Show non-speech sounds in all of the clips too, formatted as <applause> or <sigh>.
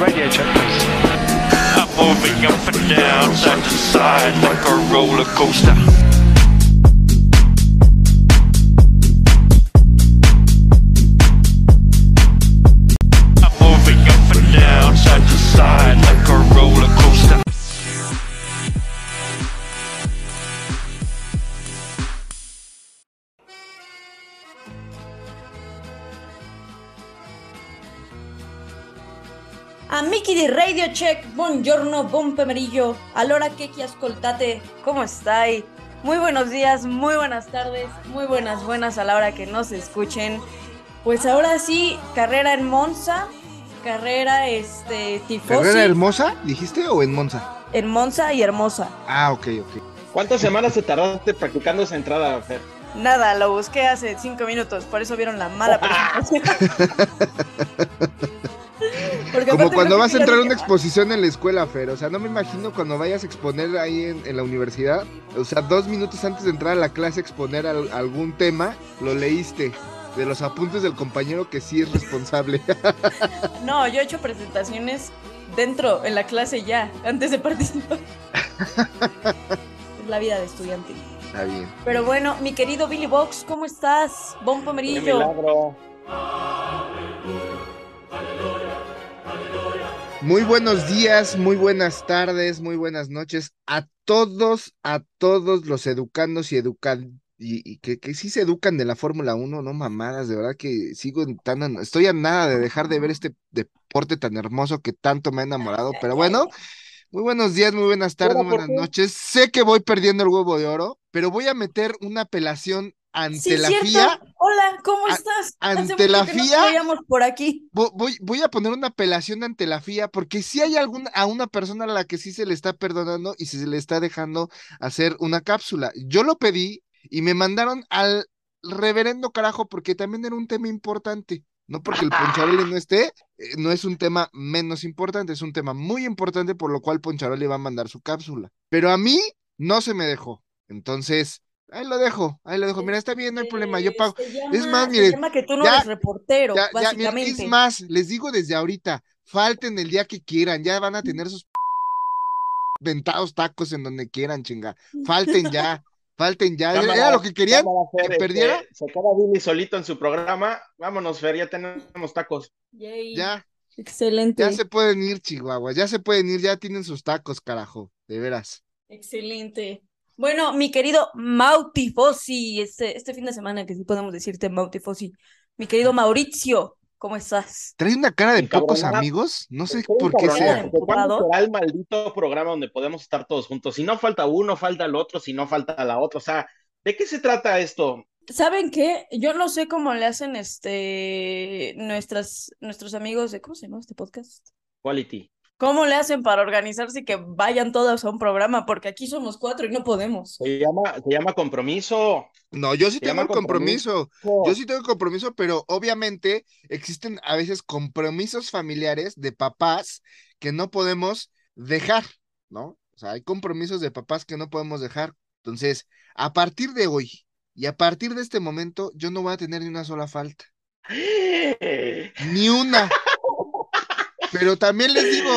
radio check, please. I'm moving up and down, side to side, like a roller coaster. Radio Check, buongiorno, buon pomeriggio. Allora che chi ascoltate, ¿cómo estáis? Muy buenos días, muy buenas tardes, muy buenas, buenas a la hora que nos escuchen. Pues ahora sí, carrera en Monza, carrera este tifosi ¿Carrera hermosa, dijiste, o en Monza? en Monza y hermosa. Ah, ok, ok. ¿Cuántas semanas te tardaste practicando esa entrada, Fer? Nada, lo busqué hace cinco minutos, por eso vieron la mala <laughs> presentación. <laughs> Porque Como cuando vas a entrar a una exposición en la escuela, Fer. O sea, no me imagino cuando vayas a exponer ahí en, en la universidad. O sea, dos minutos antes de entrar a la clase a exponer al- algún tema, lo leíste. De los apuntes del compañero que sí es responsable. <laughs> No, yo he hecho presentaciones dentro, en la clase ya, antes de participar. es la vida de estudiante. Está bien. Pero bueno, mi querido Billy Box, ¿cómo estás? Bon ¡Qué pomerillo. milagro! Muy buenos días, muy buenas tardes, muy buenas noches a todos, a todos los educandos y educan y, y que, que sí se educan de la Fórmula 1, no mamadas, de verdad que sigo tan, an- estoy a nada de dejar de ver este deporte tan hermoso que tanto me ha enamorado, pero bueno, muy buenos días, muy buenas tardes, ¿Pero muy por buenas noches. Sé que voy perdiendo el huevo de oro, pero voy a meter una apelación ante Sí, la cierto. FIA. Hola, ¿cómo A- estás? <laughs> ante la no FIA. por aquí. Vo- Voy, voy a poner una apelación ante la FIA porque si hay alguna, a una persona a la que sí se le está perdonando y se le está dejando hacer una cápsula. Yo lo pedí y me mandaron al reverendo carajo porque también era un tema importante. No porque el Poncharoli no esté, eh, no es un tema menos importante, es un tema muy importante por lo cual Poncharoli va a mandar su cápsula. Pero a mí no se me dejó. Entonces, ahí lo dejo, ahí lo dejo. Mira, está bien, no hay problema, yo pago. se Es más, se miren, llama que tú no ya- eres reportero, Ya, es más, les digo desde ahorita, falten el día que quieran, ya van a tener sus <laughs> ventados tacos en donde quieran, chinga. Falten ya, <laughs> falten ya. ¿Era lo que querían? cámara, Fer, ¿Que este, perdiera? se queda Billy solito en su programa. Vámonos, Fer, ya tenemos tacos. Yay. Ya, Excelente. ya se pueden ir, Chihuahua, ya se pueden ir, ya tienen sus tacos, carajo, de veras. Excelente. Bueno, mi querido Mauti Fossi, este, este fin de semana que sí podemos decirte Mauti Fossi, mi querido Mauricio, ¿cómo estás? Trae una cara de pocos amigos, no sé por qué sea. ¿Cuándo será el maldito programa donde podemos estar todos juntos? Si no falta uno, falta el otro, si no falta la otra. O sea, ¿de qué se trata esto? ¿Saben qué? Yo no sé cómo le hacen este nuestras, nuestros amigos de, ¿cómo se llama este podcast? Quality. ¿Cómo le hacen para organizarse y que vayan todos a un programa? Porque aquí somos cuatro y no podemos. Se llama, se llama compromiso. No, yo sí Se tengo compromiso. compromiso. Yo sí tengo compromiso, pero obviamente existen a veces compromisos familiares de papás que no podemos dejar, ¿no? O sea, hay compromisos de papás que no podemos dejar. Entonces, a partir de hoy y a partir de este momento, yo no voy a tener ni una sola falta, <laughs> ni una. Pero también les digo,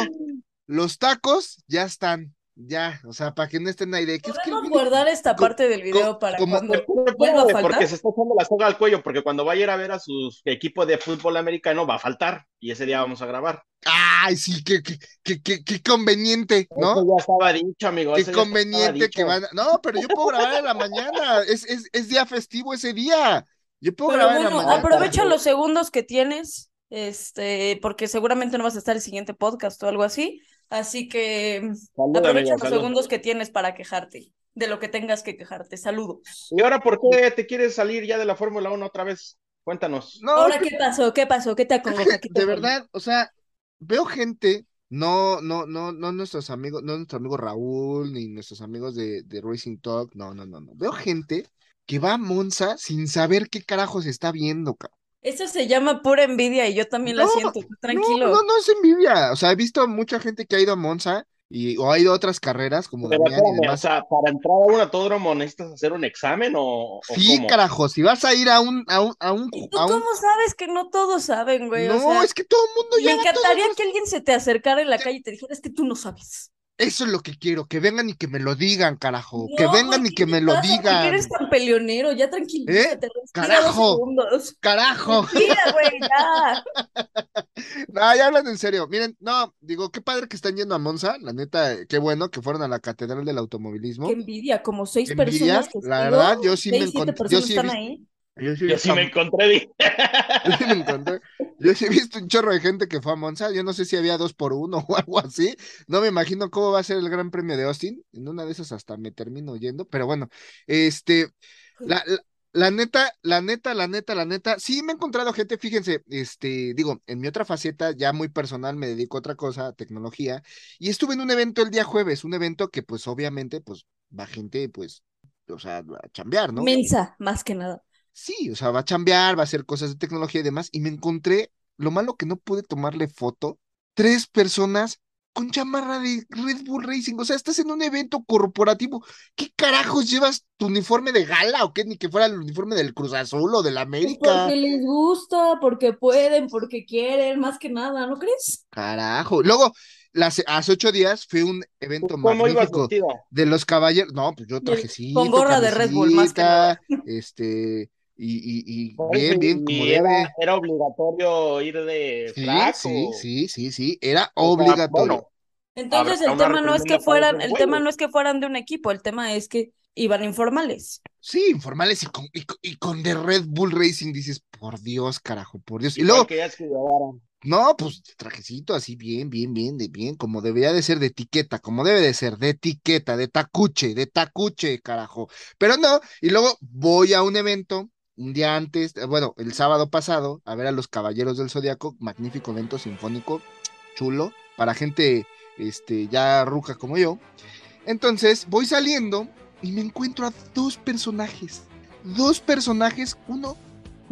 los tacos ya están, ya, o sea, para que no estén ahí de que es que Podemos guardar esta co- parte del video para como- cuando vuelva a faltar. porque se está echando la soga al cuello, porque cuando vaya a ir a ver a su equipo de fútbol americano va a faltar y ese día vamos a grabar. Ay, sí, qué, qué, qué, qué, qué conveniente, ¿no? Eso ya estaba dicho, amigo. Qué conveniente que van. a- No, pero yo puedo grabar en la mañana. Es, es, es día festivo ese día. Yo puedo Pero grabar en la bueno, mañana. aprovecha los segundos que tienes, este, porque seguramente no vas a estar el siguiente podcast o algo así. Así que Salud, aprovecha los salud. segundos que tienes para quejarte de lo que tengas que quejarte. Saludos. ¿Y ahora por qué te quieres salir ya de la Fórmula 1 otra vez? Cuéntanos. No, Ahora, ¿qué pasó? ¿Qué pasó? ¿Qué te te de verdad, o sea, veo gente, no, no, no, no nuestros amigos, no nuestro amigo Raúl, ni nuestros amigos de, de Racing Talk, no, no, no, no. Veo gente que va a Monza sin saber qué carajos está viendo, cabrón. Eso se llama pura envidia y yo también la No, siento. tú Tranquilo. No, no, no es envidia. O sea, he visto mucha gente que ha ido a Monza y, o hay otras carreras como Pero Damián y espérame, o demás. sea, para entrar a un autódromo necesitas hacer un examen o, o Sí, cómo? carajo, si vas a ir a un, a un, a un, ¿Y tú a un- cómo sabes que no todos saben, güey? O No, sea, es que todo el mundo me ya encantaría todos- que alguien se te acercara en la calle y te dijera, es que tú no sabes. Eso es lo que quiero, que vengan y que me lo digan, carajo. que vengan y ¿qué que me lo digan. eres tan peleonero? Ya tranquilízate, dos Carajo. segundos. Carajo. Respira, güey, ya. <laughs> No, ya hablan en serio. Miren, no, digo, qué padre que están yendo a Monza. La neta, qué bueno que fueron a la Catedral del Automovilismo. Qué envidia, como seis Qué envidia, personas que la verdad, yo sí me seis, siete encont- yo sí ahí. Yo sí, Yo me encontré. <laughs> yo sí me encontré. Yo sí he visto un chorro de gente que fue a Monza. Yo no sé si había dos por uno <laughs> o algo así. No me imagino cómo va a ser el Gran Premio de Austin. En una de esas hasta me termino yendo. Pero bueno, este, la, la, la neta, la neta, la neta, la neta. Sí me he encontrado gente, fíjense, este, digo, en mi otra faceta ya muy personal me dedico a otra cosa, a tecnología. Y estuve en un evento el día jueves, un evento que pues obviamente pues va gente pues, o sea, a chambear, ¿no? Mensa, más que nada. Sí, o sea, va a chambear, va a hacer cosas de tecnología y demás, y me encontré, lo malo que no pude tomarle foto, tres personas con chamarra de Red Bull Racing, o sea, estás en un evento corporativo, ¿qué carajos llevas tu uniforme de gala o qué? Ni que fuera el uniforme del Cruz Azul o del Pues América. porque les gusta, porque pueden, porque quieren, más que nada, ¿no crees? Carajo. Luego, las, hace ocho días fue un evento ¿Cómo ibas magnífico de los caballeros, no, pues yo trajecito, con gorra de Red Bull, más que nada. <laughs> este, y, y, y Oye, bien, bien, como ¿y debe. era, era obligatorio ir de Sí, frac sí, o- sí, sí, sí, era obligatorio. bueno, Entonces el tema no es que fueran, el tema no es que fueran de un equipo, el tema es que iban informales. Sí, informales y con, y, con- y con de Red Bull Racing dices, por Dios, carajo, por Dios. Y igual luego, que no, pues trajecito así, bien, bien, bien, de bien, como debería de ser de etiqueta, como debe de ser, de etiqueta, de tacuche, de tacuche, carajo. Pero no, y luego voy a un evento. Un día antes, eh, bueno, el sábado pasado, a ver a los Caballeros del Zodiaco, magnífico evento sinfónico, chulo, para gente este, ya ruca como yo. Entonces voy saliendo y me encuentro a dos personajes. Dos personajes, uno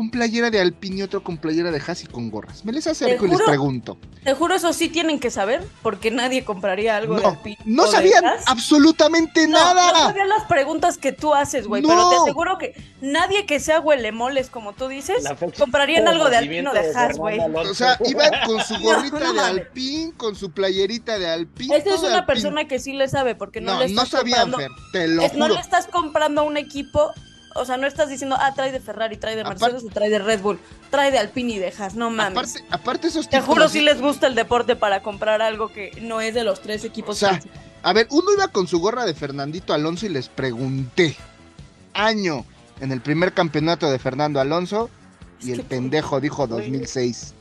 con playera de Alpine y otro con playera de Haas y con gorras. Me les acerco y les juro- pregunto. Te juro, eso sí tienen que saber, porque nadie compraría algo de No, Alpine no o de sabían Haas. absolutamente No, nada. no sabían las preguntas que tú haces, güey, pero te No. aseguro que nadie que sea huelemoles, como tú dices, comprarían de algo de Alpine o de Haas, güey. O sea, iban con su <laughs> No, gorrita no de. Alpine, con su playerita de Alpine. Esta es de una Alpine. persona que sí le sabe, porque no, No, le no estás sabían, comprando, Fer, te lo es- no juro. le estás comprando a un equipo, o sea, no estás diciendo, ah, trae de Ferrari, trae de Aparte- Mercedes, o trae de Red Bull, trae de Alpine y de Haas, no mames. Aparte, aparte esos Te juro si les gusta el deporte para comprar algo que no es de los tres equipos. O sea, principales. A ver, uno iba con su gorra de Fernandito Alonso y les pregunté, año en el primer campeonato de Fernando Alonso, Es y el pendejo dijo güey. 2006.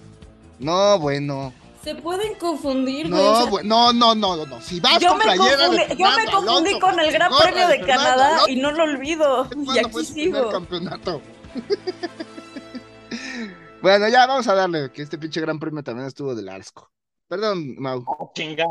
No, bueno. Se pueden confundir, güey. No, no, no, no, no, no. Si vas yo con me, playera confundí, de yo me confundí Alonso, con el Gran Premio de Fernando Canadá Alonso, y no lo olvido. Y <laughs> ¿cuándo aquí sigo. campeonato? <laughs> bueno, ya vamos a darle, que este pinche gran premio también estuvo del asco. Perdón, Mau. Ah, chinga.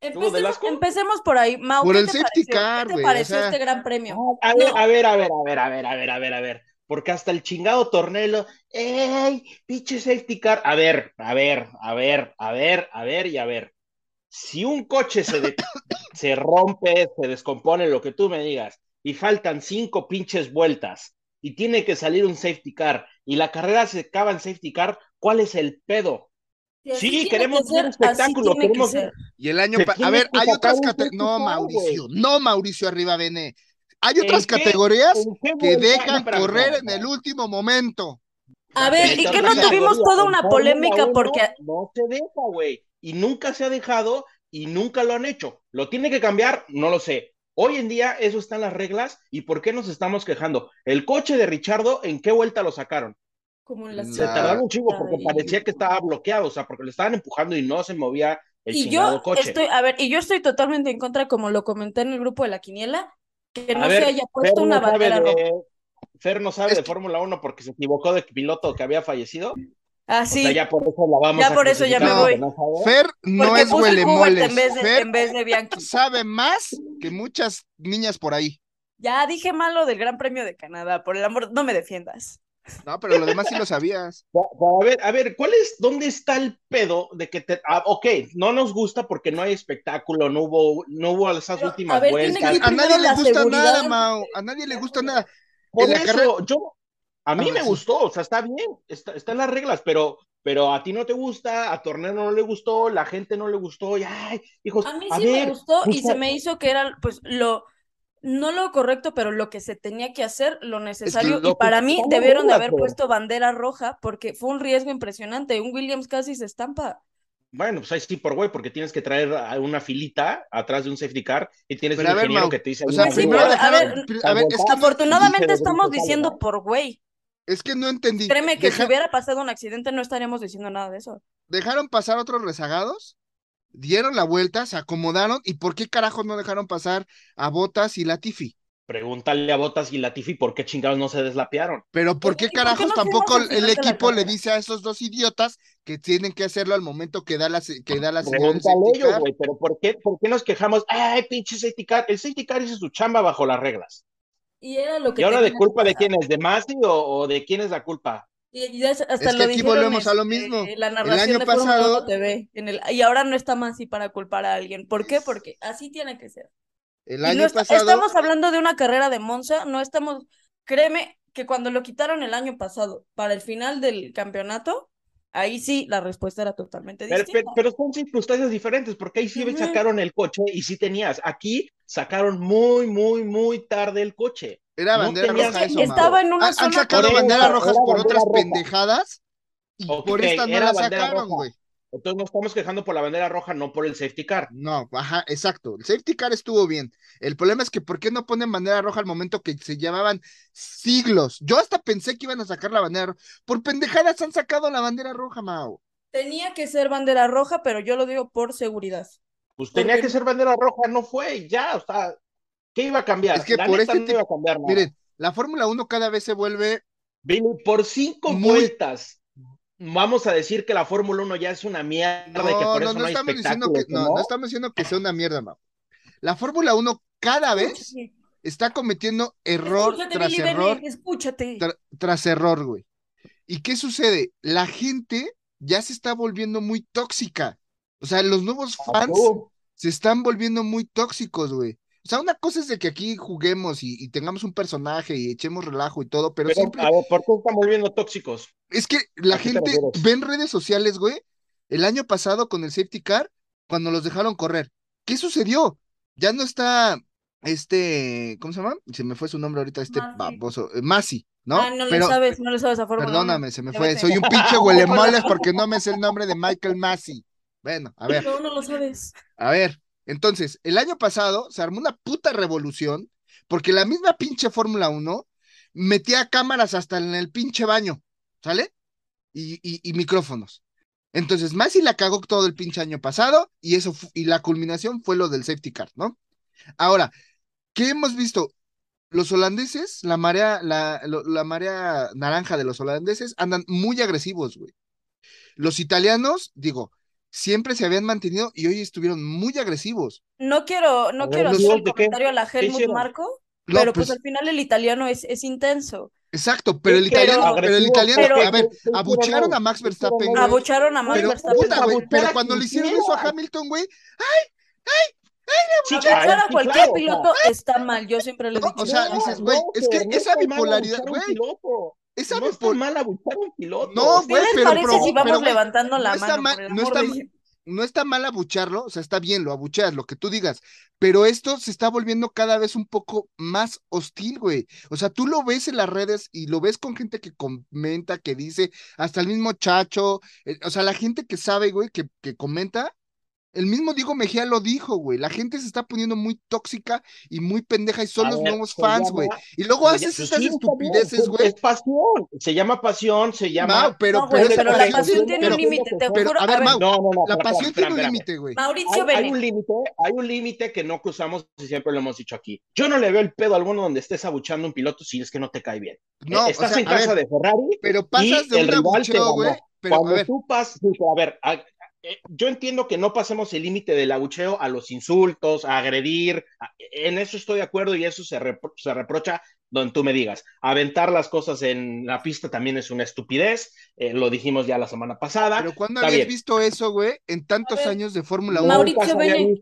¿Estuvo de Empecemos, por ahí. Mau, Por ¿qué el te safety pareció? car, ¿Qué te o pareció sea- este Gran Premio? A ver, No. a ver, a ver, a ver, a ver, a ver, a ver, a ver. Porque hasta el chingado Tornelo, ¡ey! Pinche safety car. A ver, a ver, a ver, a ver, a ver y a ver. Si un coche se, de- <coughs> se rompe, se descompone, lo que tú me digas, y faltan cinco pinches vueltas, y tiene que salir un safety car, y la carrera se acaba en safety car, ¿cuál es el pedo? Sí, queremos que ser, ver espectáculo, que queremos Y el año a ver, hay otras un categorías. No, Mauricio, no, Mauricio Arriba Bene. Hay ¿En otras categorías qué que dejan correr en el último momento. A ver, ¿y qué no tuvimos toda una polémica 1 porque No se deja, güey. Y nunca se ha dejado y nunca lo han hecho. ¿Lo tiene que cambiar? No lo sé. Hoy en día eso está en las reglas y ¿por qué nos estamos quejando? El coche de Richardo, ¿en qué vuelta lo sacaron? como en la Se tardaron un porque parecía que estaba bloqueado, o sea, porque le estaban empujando y no se movía el Y yo coche. estoy, a ver, y yo estoy totalmente en contra, como lo comenté en el grupo de la quiniela, que no ver, se haya puesto Fer una no bandera roja. de, Fer no sabe Es de Fórmula 1 porque se equivocó de piloto que había fallecido. Ah, O sí, sea, ya por eso la vamos Ya a por eso ya me voy. no. Fer no porque es huele moles. en vez de, Fer en vez de Bianchi. sabe más que muchas niñas por ahí. Ya dije malo del Gran Premio de Canadá, por el amor, no me defiendas. No, pero lo demás sí lo sabías. <laughs> A ver, a ver, ¿cuál es, dónde está el pedo de que te, ah, ok, no nos gusta porque no hay espectáculo, no hubo, no hubo esas Pero, últimas a ver, vueltas. A nadie le gusta seguridad. nada, Mao. A nadie le gusta nada. Por eso, carrera- yo, a mí Ah, me sí. gustó, o sea, está bien, está, están las reglas, pero, pero a ti no te gusta, a Tornero no le gustó, la gente no le gustó, y ay, hijos, A mí a sí ver, me gustó y justo- se me hizo que era pues lo no lo correcto, pero lo que se tenía que hacer, lo necesario. lo y para mí debieron de haber puesto bandera roja porque fue un riesgo impresionante. Un Williams casi se estampa. Bueno, pues ahí sí por güey, porque tienes que traer a una filita atrás de un safety car y tienes Pero un a ver, ingeniero Mau, que te dice. o sea, "Ay, Sí, primero pero, a ver, A ver, es que Afortunadamente estamos diciendo por güey. es que no entendí. Créeme que Deja- si hubiera pasado un accidente no estaríamos diciendo nada de eso. Dejaron pasar otros rezagados, dieron la vuelta, se acomodaron. ¿Y por qué carajos no dejaron pasar a Botas y Latifi? Pregúntale a Botas y Latifi por qué chingados no se deslapearon. Pero ¿por ¿Y qué por qué carajos no tampoco el equipo le dice a esos dos idiotas que tienen que hacerlo al momento que da la, que da la señal ellos, güey, pero ¿por qué, ¿por qué nos quejamos? Ay, pinche safety car. El safety car hizo su chamba bajo las reglas. Y era lo que ¿Y ahora de culpa de quién es? ¿De Masi o, o de quién es la culpa? Y ya hasta Es que lo aquí volvemos a lo este, mismo. La El narración año de Fórmula pasado- 1 TV. En el, y ahora no está más así para culpar a alguien. ¿Por qué? Porque así tiene que ser. El Y no año está- pasado, estamos hablando de una carrera de Monza, no estamos, créeme que cuando lo quitaron el año pasado para el final del campeonato, ahí sí la respuesta era totalmente Pero, distinta. pero- pero son circunstancias diferentes, porque ahí sí Ujú. sacaron el coche y sí tenías. Aquí sacaron muy, muy, muy tarde el coche. Era bandera roja eso, estaba en una Han- sacado banderas rojas por bandera otras roja. pendejadas y por esta no la sacaron, güey. Entonces nos estamos quejando por la bandera roja, no por el safety car. No, ajá, exacto. El safety car estuvo bien. El problema es que ¿por qué no ponen bandera roja al momento que se llevaban siglos? Yo hasta pensé que iban a sacar la bandera roja. Por pendejadas han sacado la bandera roja, Mao. Tenía que ser bandera roja, pero yo lo digo por seguridad. Pues tenía Porque- que ser bandera roja, no fue, ya, o sea, ¿qué iba a cambiar? Es que La por neta este no iba a cambiar nada. Miren, la Fórmula 1 cada vez se vuelve Billy, por cinco Muy- vueltas, vamos a decir que la Fórmula 1 ya es una mierda y que No, por no, eso no no, hay estamos diciendo espectáculo. que no, no estamos diciendo que sea una mierda, Mao. La Fórmula 1 cada vez está cometiendo error Escúchate, tras Billy error escúchate. tra- tras error, güey. ¿Y qué sucede? La gente ya se está volviendo muy tóxica. O sea, los nuevos Ah, fans tú. se están volviendo muy tóxicos, güey. O sea, una cosa es de que aquí juguemos y, y tengamos un personaje y echemos relajo y todo, pero Pero, siempre a ver, ¿por qué estamos volviendo tóxicos? es que la ¿a qué te gente ve en redes sociales, güey, el año pasado con el safety car, cuando los dejaron correr. ¿Qué sucedió? Ya no está este, ¿cómo se llama? Se me fue su nombre ahorita, este Masi. baboso, eh, Masi, ¿no? Ah, no pero le sabes, no le sabes a Fórmula 1. perdóname, se me fue. vete. Soy un pinche huelemoles <laughs> porque no me sé el nombre de Michael Masi. Bueno, a ver. No, no lo sabes. A ver, entonces, el año pasado se armó una puta revolución porque la misma pinche Fórmula 1 metía cámaras hasta en el pinche baño, ¿sale? Y, y, micrófonos. Entonces, Masi la cagó todo el pinche año pasado y eso y la culminación fue lo del safety car, ¿no? Ahora, ¿qué hemos visto? Los holandeses, la marea, la, la marea naranja de los holandeses andan muy agresivos, güey. Los italianos, digo, siempre se habían mantenido y hoy estuvieron muy agresivos. No quiero, no A ver, quiero ¿los hacer el comentario a la ¿Qué Helmut? Marco, No, pero pues, pues, al final el italiano es, es intenso. exacto, pero el pero- italiano, pero el italiano, pero- a ver, ¿qué hicieron abuchearon hoy? a Max ¿Qué hicieron Verstappen, güey. Abucharon a Max Pero, Verstappen. puta, güey, abuchar pero a cuando le hicieron eso a. Hamilton, güey, Sí, Abuchar claro, a sí, cualquier claro, piloto está mal, yo siempre lo he No, dicho. o sea, no, dices, güey, no, es que no esa bipolaridad, a güey. Esa No está bipol- mal abuchar a un piloto. No, ¿Qué güey, les pero- parece pero- si vamos pero, güey, levantando la no está mano? mal- por no está de no está mal abucharlo, o sea, está bien, lo abucheas, lo que tú digas, pero esto se está volviendo cada vez un poco más hostil, güey. O sea, tú lo ves en las redes y lo ves con gente que comenta, que dice, hasta el mismo Chacho, eh, o sea, la gente que sabe, güey, que, que comenta, el mismo Diego Mejía lo dijo, güey, la gente se está poniendo muy tóxica y muy pendeja y son A los ver, nuevos fans, güey. Y luego haces esas sí, estupideces, güey. Es pasión, se llama pasión, se llama. Pero, No, güey, pero, pero la pasión, tiene pero- un límite, te pero, juro. a ver, Mau, No, no, no. la pasión espera, tiene un límite, güey. Mauricio Hay, hay un límite, hay un límite que no cruzamos y siempre lo hemos dicho aquí. Yo no le veo el pedo alguno donde estés abuchando a un piloto si es que no te cae bien. No, Eh, Estás o sea, en a casa ver, de Ferrari pero pasas y de el un abucheo, güey, pero a Cuando ver, tú pasas, a ver, a- eh, yo entiendo que no pasemos el límite del abucheo a los insultos, a agredir, a- en eso estoy de acuerdo y eso se, repro- se reprocha donde tú me digas. Aventar las cosas en la pista también es una estupidez, eh, lo dijimos ya la semana pasada. Pero ¿cuándo Está habías bien. visto eso, güey? En tantos años de Fórmula 1. Mauricio Bene-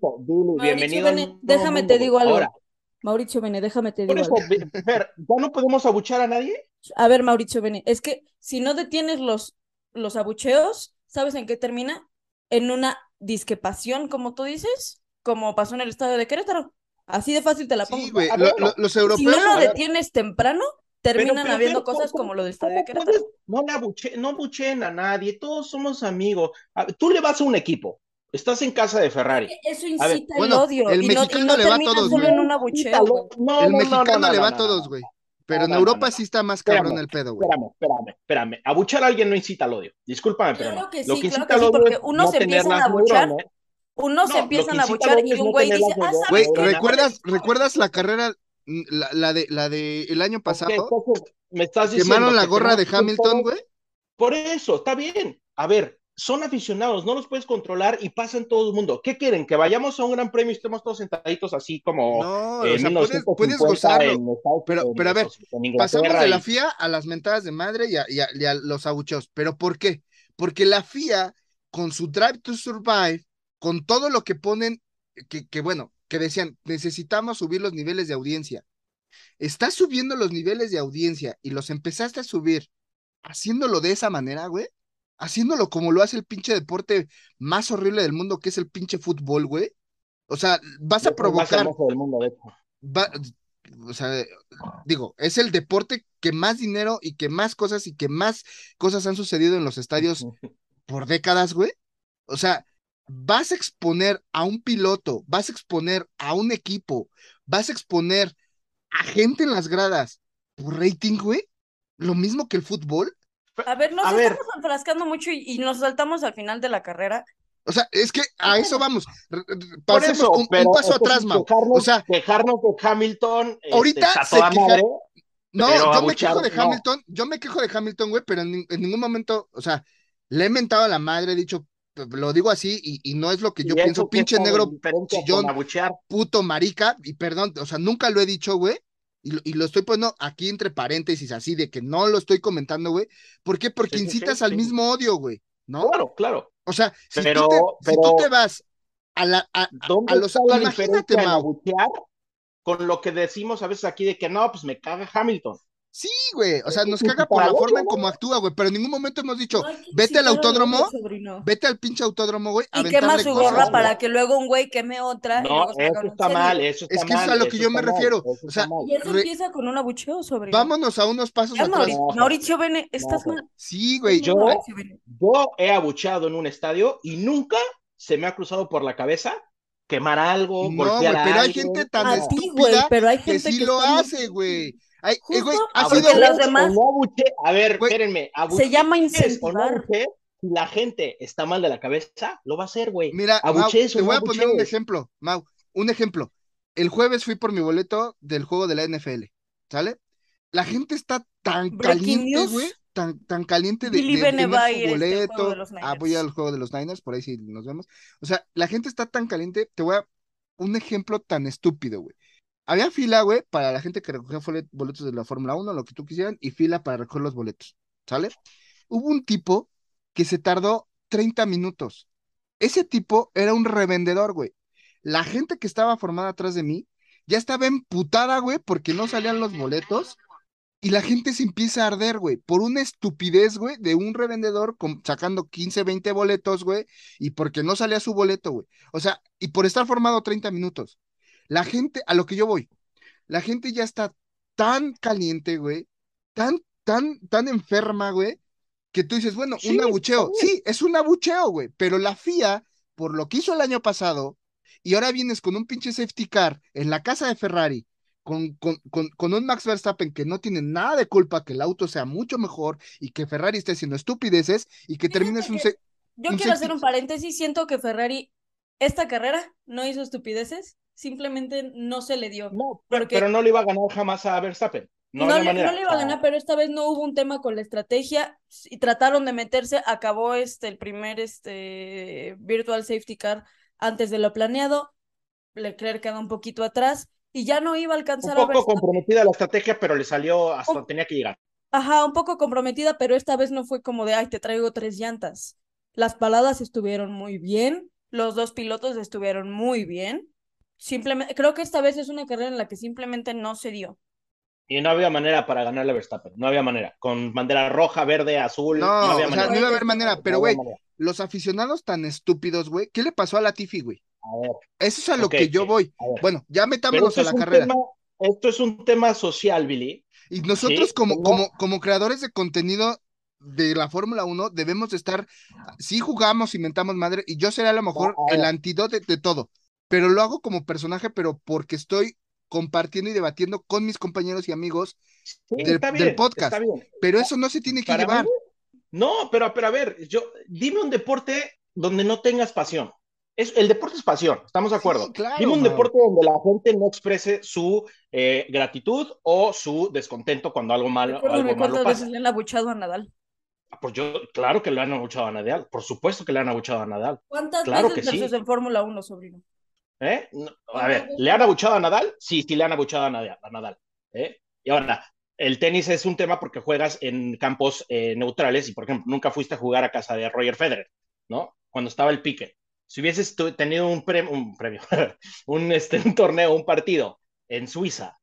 bienvenido Bene, déjame mundo, te digo algo. Ahora, Mauricio Bene, déjame te digo eso, algo. Fer, ¿ya no podemos abuchar a nadie? A ver, Mauricio Bene, es que si no detienes los, los abucheos, ¿sabes en qué termina? En una disquepación, como tú dices, como pasó en el estadio de Querétaro. Así de fácil te la pongo. Sí, güey. Lo- bueno. lo- los Si no europeos. lo detienes temprano, terminan pero, habiendo cosas ¿cómo- como lo del estadio de Querétaro. puedes? No abuche, no a nadie, todos somos amigos. A tú le vas a un equipo, estás en casa de Ferrari. Eso A ver, incita el bueno, odio el y no, y mexicano no le va a todos, solo güey. No, El no, no, mexicano no, le va a todos, güey. Pero en Europa sí está más Espérame, cabrón el pedo, güey. Espérame, espérame, espérame. Abuchar a alguien no incita al odio. Discúlpame, pero Claro que Lo sí, que claro que sí, porque unos no se empiezan a abuchar, unos No, se empiezan a abuchar y un güey dice, ah, neuronas. ¿sabes Güey? ¿recuerdas, ¿recuerdas la carrera, la, la de la de el año pasado? entonces me estás diciendo Quemaron la que gorra de Hamilton, güey. Por eso, está bien. A ver, son aficionados, no los puedes controlar y pasa en todo el mundo. ¿Qué quieren? ¿Que vayamos a un gran premio y estemos todos sentaditos así como No, en o sea, puedes, 1950 puedes gozarlo. en Pero, en- pero a ver, pasamos de la y- FIA a las mentadas de madre y a, y a- y a los abucheos. ¿Pero por qué? Porque la FIA, con su Drive to Survive, con todo lo que ponen, que, que bueno, que decían, necesitamos subir los niveles de audiencia. Estás subiendo los niveles de audiencia y los empezaste a subir haciéndolo de esa manera, güey. Haciéndolo como lo hace el pinche deporte más horrible del mundo, que es el pinche fútbol, güey. O sea, vas a más provocar hermoso del mundo, de hecho. va- o sea, digo, es el deporte que más dinero y que más cosas y que más cosas han sucedido en los estadios <laughs> por décadas, güey. O sea, vas a exponer a un piloto, vas a exponer a un equipo, vas a exponer a gente en las gradas por rating, güey. Lo mismo que el fútbol. A ver, nos A ver. estamos enfrascando mucho y, y nos saltamos al final de la carrera. O sea, es que a eso vamos. Pasemos eso, un, paso atrás, Mau. quejarnos- O sea, quejarnos de Hamilton este, Ahorita se queja- madre, No, yo me quejo de no. Hamilton, yo me quejo de Hamilton, güey, pero en, nin- en ningún momento, o sea, le he mentado a la madre, he dicho, lo digo así, y, y no es lo que yo pienso, pinche negro, chillón, puto marica, y perdón, o sea, nunca lo he dicho, güey, y, lo- y lo estoy poniendo aquí entre paréntesis, así de que no lo estoy comentando, güey. ¿Por qué? Porque Sí, sí, sí, incitas al sí. mismo odio, güey, ¿no? Claro, claro. O sea, si, Pero- tú te, si tú pero- te vas a la, a, a- ¿Dónde a los, está la imagínate, Mau, con lo que decimos a veces aquí de que no, pues me caga Hamilton? Sí, güey, o sea, nos caga por la forma en cómo actúa, güey, pero en ningún momento hemos dicho, vete al autódromo, vete al pinche autódromo, güey, a Y quema su cosas, gorra güey. para que luego un güey queme otra No, eso está mal, eso está Es que eso es mal, a lo que yo me mal, refiero. O sea, mal. Y eso Re- empieza con un abucheo, sobrino. Vámonos a unos pasos Ya, atrás. Mauricio, No, Mauricio Bene, estás no, mal. Sí, güey. Yo-. Yo he abucheado en un estadio y nunca se me ha cruzado por la cabeza quemar algo, No, güey, golpear pero hay gente tan A güey, estúpida pero hay que gente sí que lo está muy- hace, güey. Ay, eh, Justo güey, ha sido demás- A ver, Güey, espérenme. Se llama no incentivar. si la gente está mal de la cabeza, lo va a hacer, güey. Mira, Mau, te voy a poner un ejemplo, Mau, un ejemplo. El jueves fui por mi boleto del juego de la NFL, ¿sale? La gente está tan Breaking caliente, news. güey, tan, tan caliente de, Billy de a su este, al boleto. juego de los Ah, voy al juego de los Niners, por ahí sí nos vemos. O sea, la gente está tan caliente, te voy a un ejemplo tan estúpido, güey. Había fila, güey, para la gente que recogía boletos de la Fórmula 1, lo que tú quisieran, y fila para recoger los boletos, ¿sale? Hubo un tipo que se tardó 30 minutos. Ese tipo era un revendedor, güey. La gente que estaba formada atrás de mí ya estaba emputada, güey, porque no salían los boletos. Y la gente se empieza a arder, güey, por una estupidez, güey, de un revendedor sacando 15, 20 boletos, güey, y porque no salía su boleto, güey. O sea, y por estar formado 30 minutos. La gente, a lo que yo voy, la gente ya está tan caliente, güey, tan, tan, tan enferma, güey, que tú dices, bueno, Sí, un abucheo. Sí, es un abucheo, güey, pero la FIA, por lo que hizo el año pasado, y ahora vienes con un pinche safety car en la casa de Ferrari, con, con, con, con un Max Verstappen que no tiene nada de culpa que el auto sea mucho mejor y que Ferrari esté haciendo estupideces y que Fíjate termines un... se- Yo un quiero hacer un paréntesis. Siento que Ferrari, esta carrera, no hizo estupideces. Simplemente no se le dio. No, Porque- pero no le iba a ganar jamás a Verstappen. No, No, le, no le iba a ganar, pero esta vez no hubo un tema con la estrategia y trataron de meterse. Acabó este el primer este virtual safety car antes de lo planeado. Leclerc quedó un poquito atrás y ya no iba a Un alcanzar a poco Verstappen. comprometida la estrategia, pero le salió hasta donde tenía que llegar. Ajá, un poco comprometida, pero esta vez no fue como de, ay, te traigo tres llantas. Las paladas estuvieron muy bien, los dos pilotos estuvieron muy bien. Simplemente, creo que esta vez es una carrera en la que simplemente no se dio. Y no había manera para ganarle a Verstappen, no había manera. Con bandera roja, verde, azul, No, no, había o sea, manera. no iba a haber manera, pero No güey, los aficionados tan estúpidos, güey, ¿qué le pasó a la Tifi, güey? A ver, Eso es a lo que yo voy. Bueno, ya metámonos a la carrera. tema, esto es un tema social, Billy. Y nosotros Sí, como, como, como creadores de contenido de la Fórmula 1 debemos de estar, sí jugamos, inventamos madre, y yo seré a lo mejor a el antídoto de, de todo, pero lo hago como personaje, pero porque estoy compartiendo y debatiendo con mis compañeros y amigos, Sí, Del- está del bien, podcast. está bien. pero eso no se tiene que llevar. mí, no, pero, pero a ver, yo, dime un deporte donde no tengas pasión. Es, el deporte es pasión, estamos de acuerdo. Sí, claro, dime un Mau. deporte donde la gente no exprese su eh, gratitud o su descontento cuando algo malo, Recuérdame algo malo cuántas pasa. veces le han abuchado a Nadal. Pues yo, claro que le han abuchado a Nadal, por supuesto que le han abuchado a Nadal. ¿Cuántas Claro veces que sí. en Fórmula 1, sobrino? ¿Eh? A ¿Cuántas ver? ¿le han abuchado a Nadal? Sí, sí le han abuchado a Nadal. A Nadal ¿eh? Y ahora, el tenis es un tema porque juegas en campos eh, neutrales y, por ejemplo, nunca fuiste a jugar a casa de Roger Federer, ¿no? Cuando estaba el pique. Si hubieses tenido un premio, un premio, <laughs> un, este, un torneo, un partido en Suiza,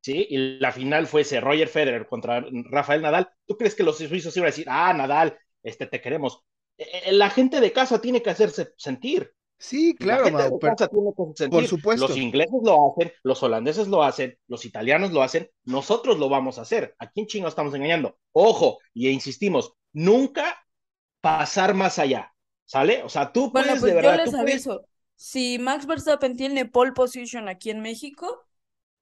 ¿sí? Y la final fuese Roger Federer contra Rafael Nadal, ¿tú crees que los suizos iban a decir, ah, Nadal, este, te queremos? Eh, eh, La gente de casa tiene que hacerse sentir. Sí, La claro, Mau, de pero casa tiene que sentir. por supuesto. Los ingleses lo hacen, los holandeses lo hacen, los italianos lo hacen, nosotros lo vamos a hacer. ¿A quién chingo estamos engañando? Ojo, y insistimos, nunca pasar más allá, ¿sale? O sea, tú Bueno, puedes pues de yo verdad, les tú puedes- aviso. Si Max Verstappen tiene pole position aquí en México,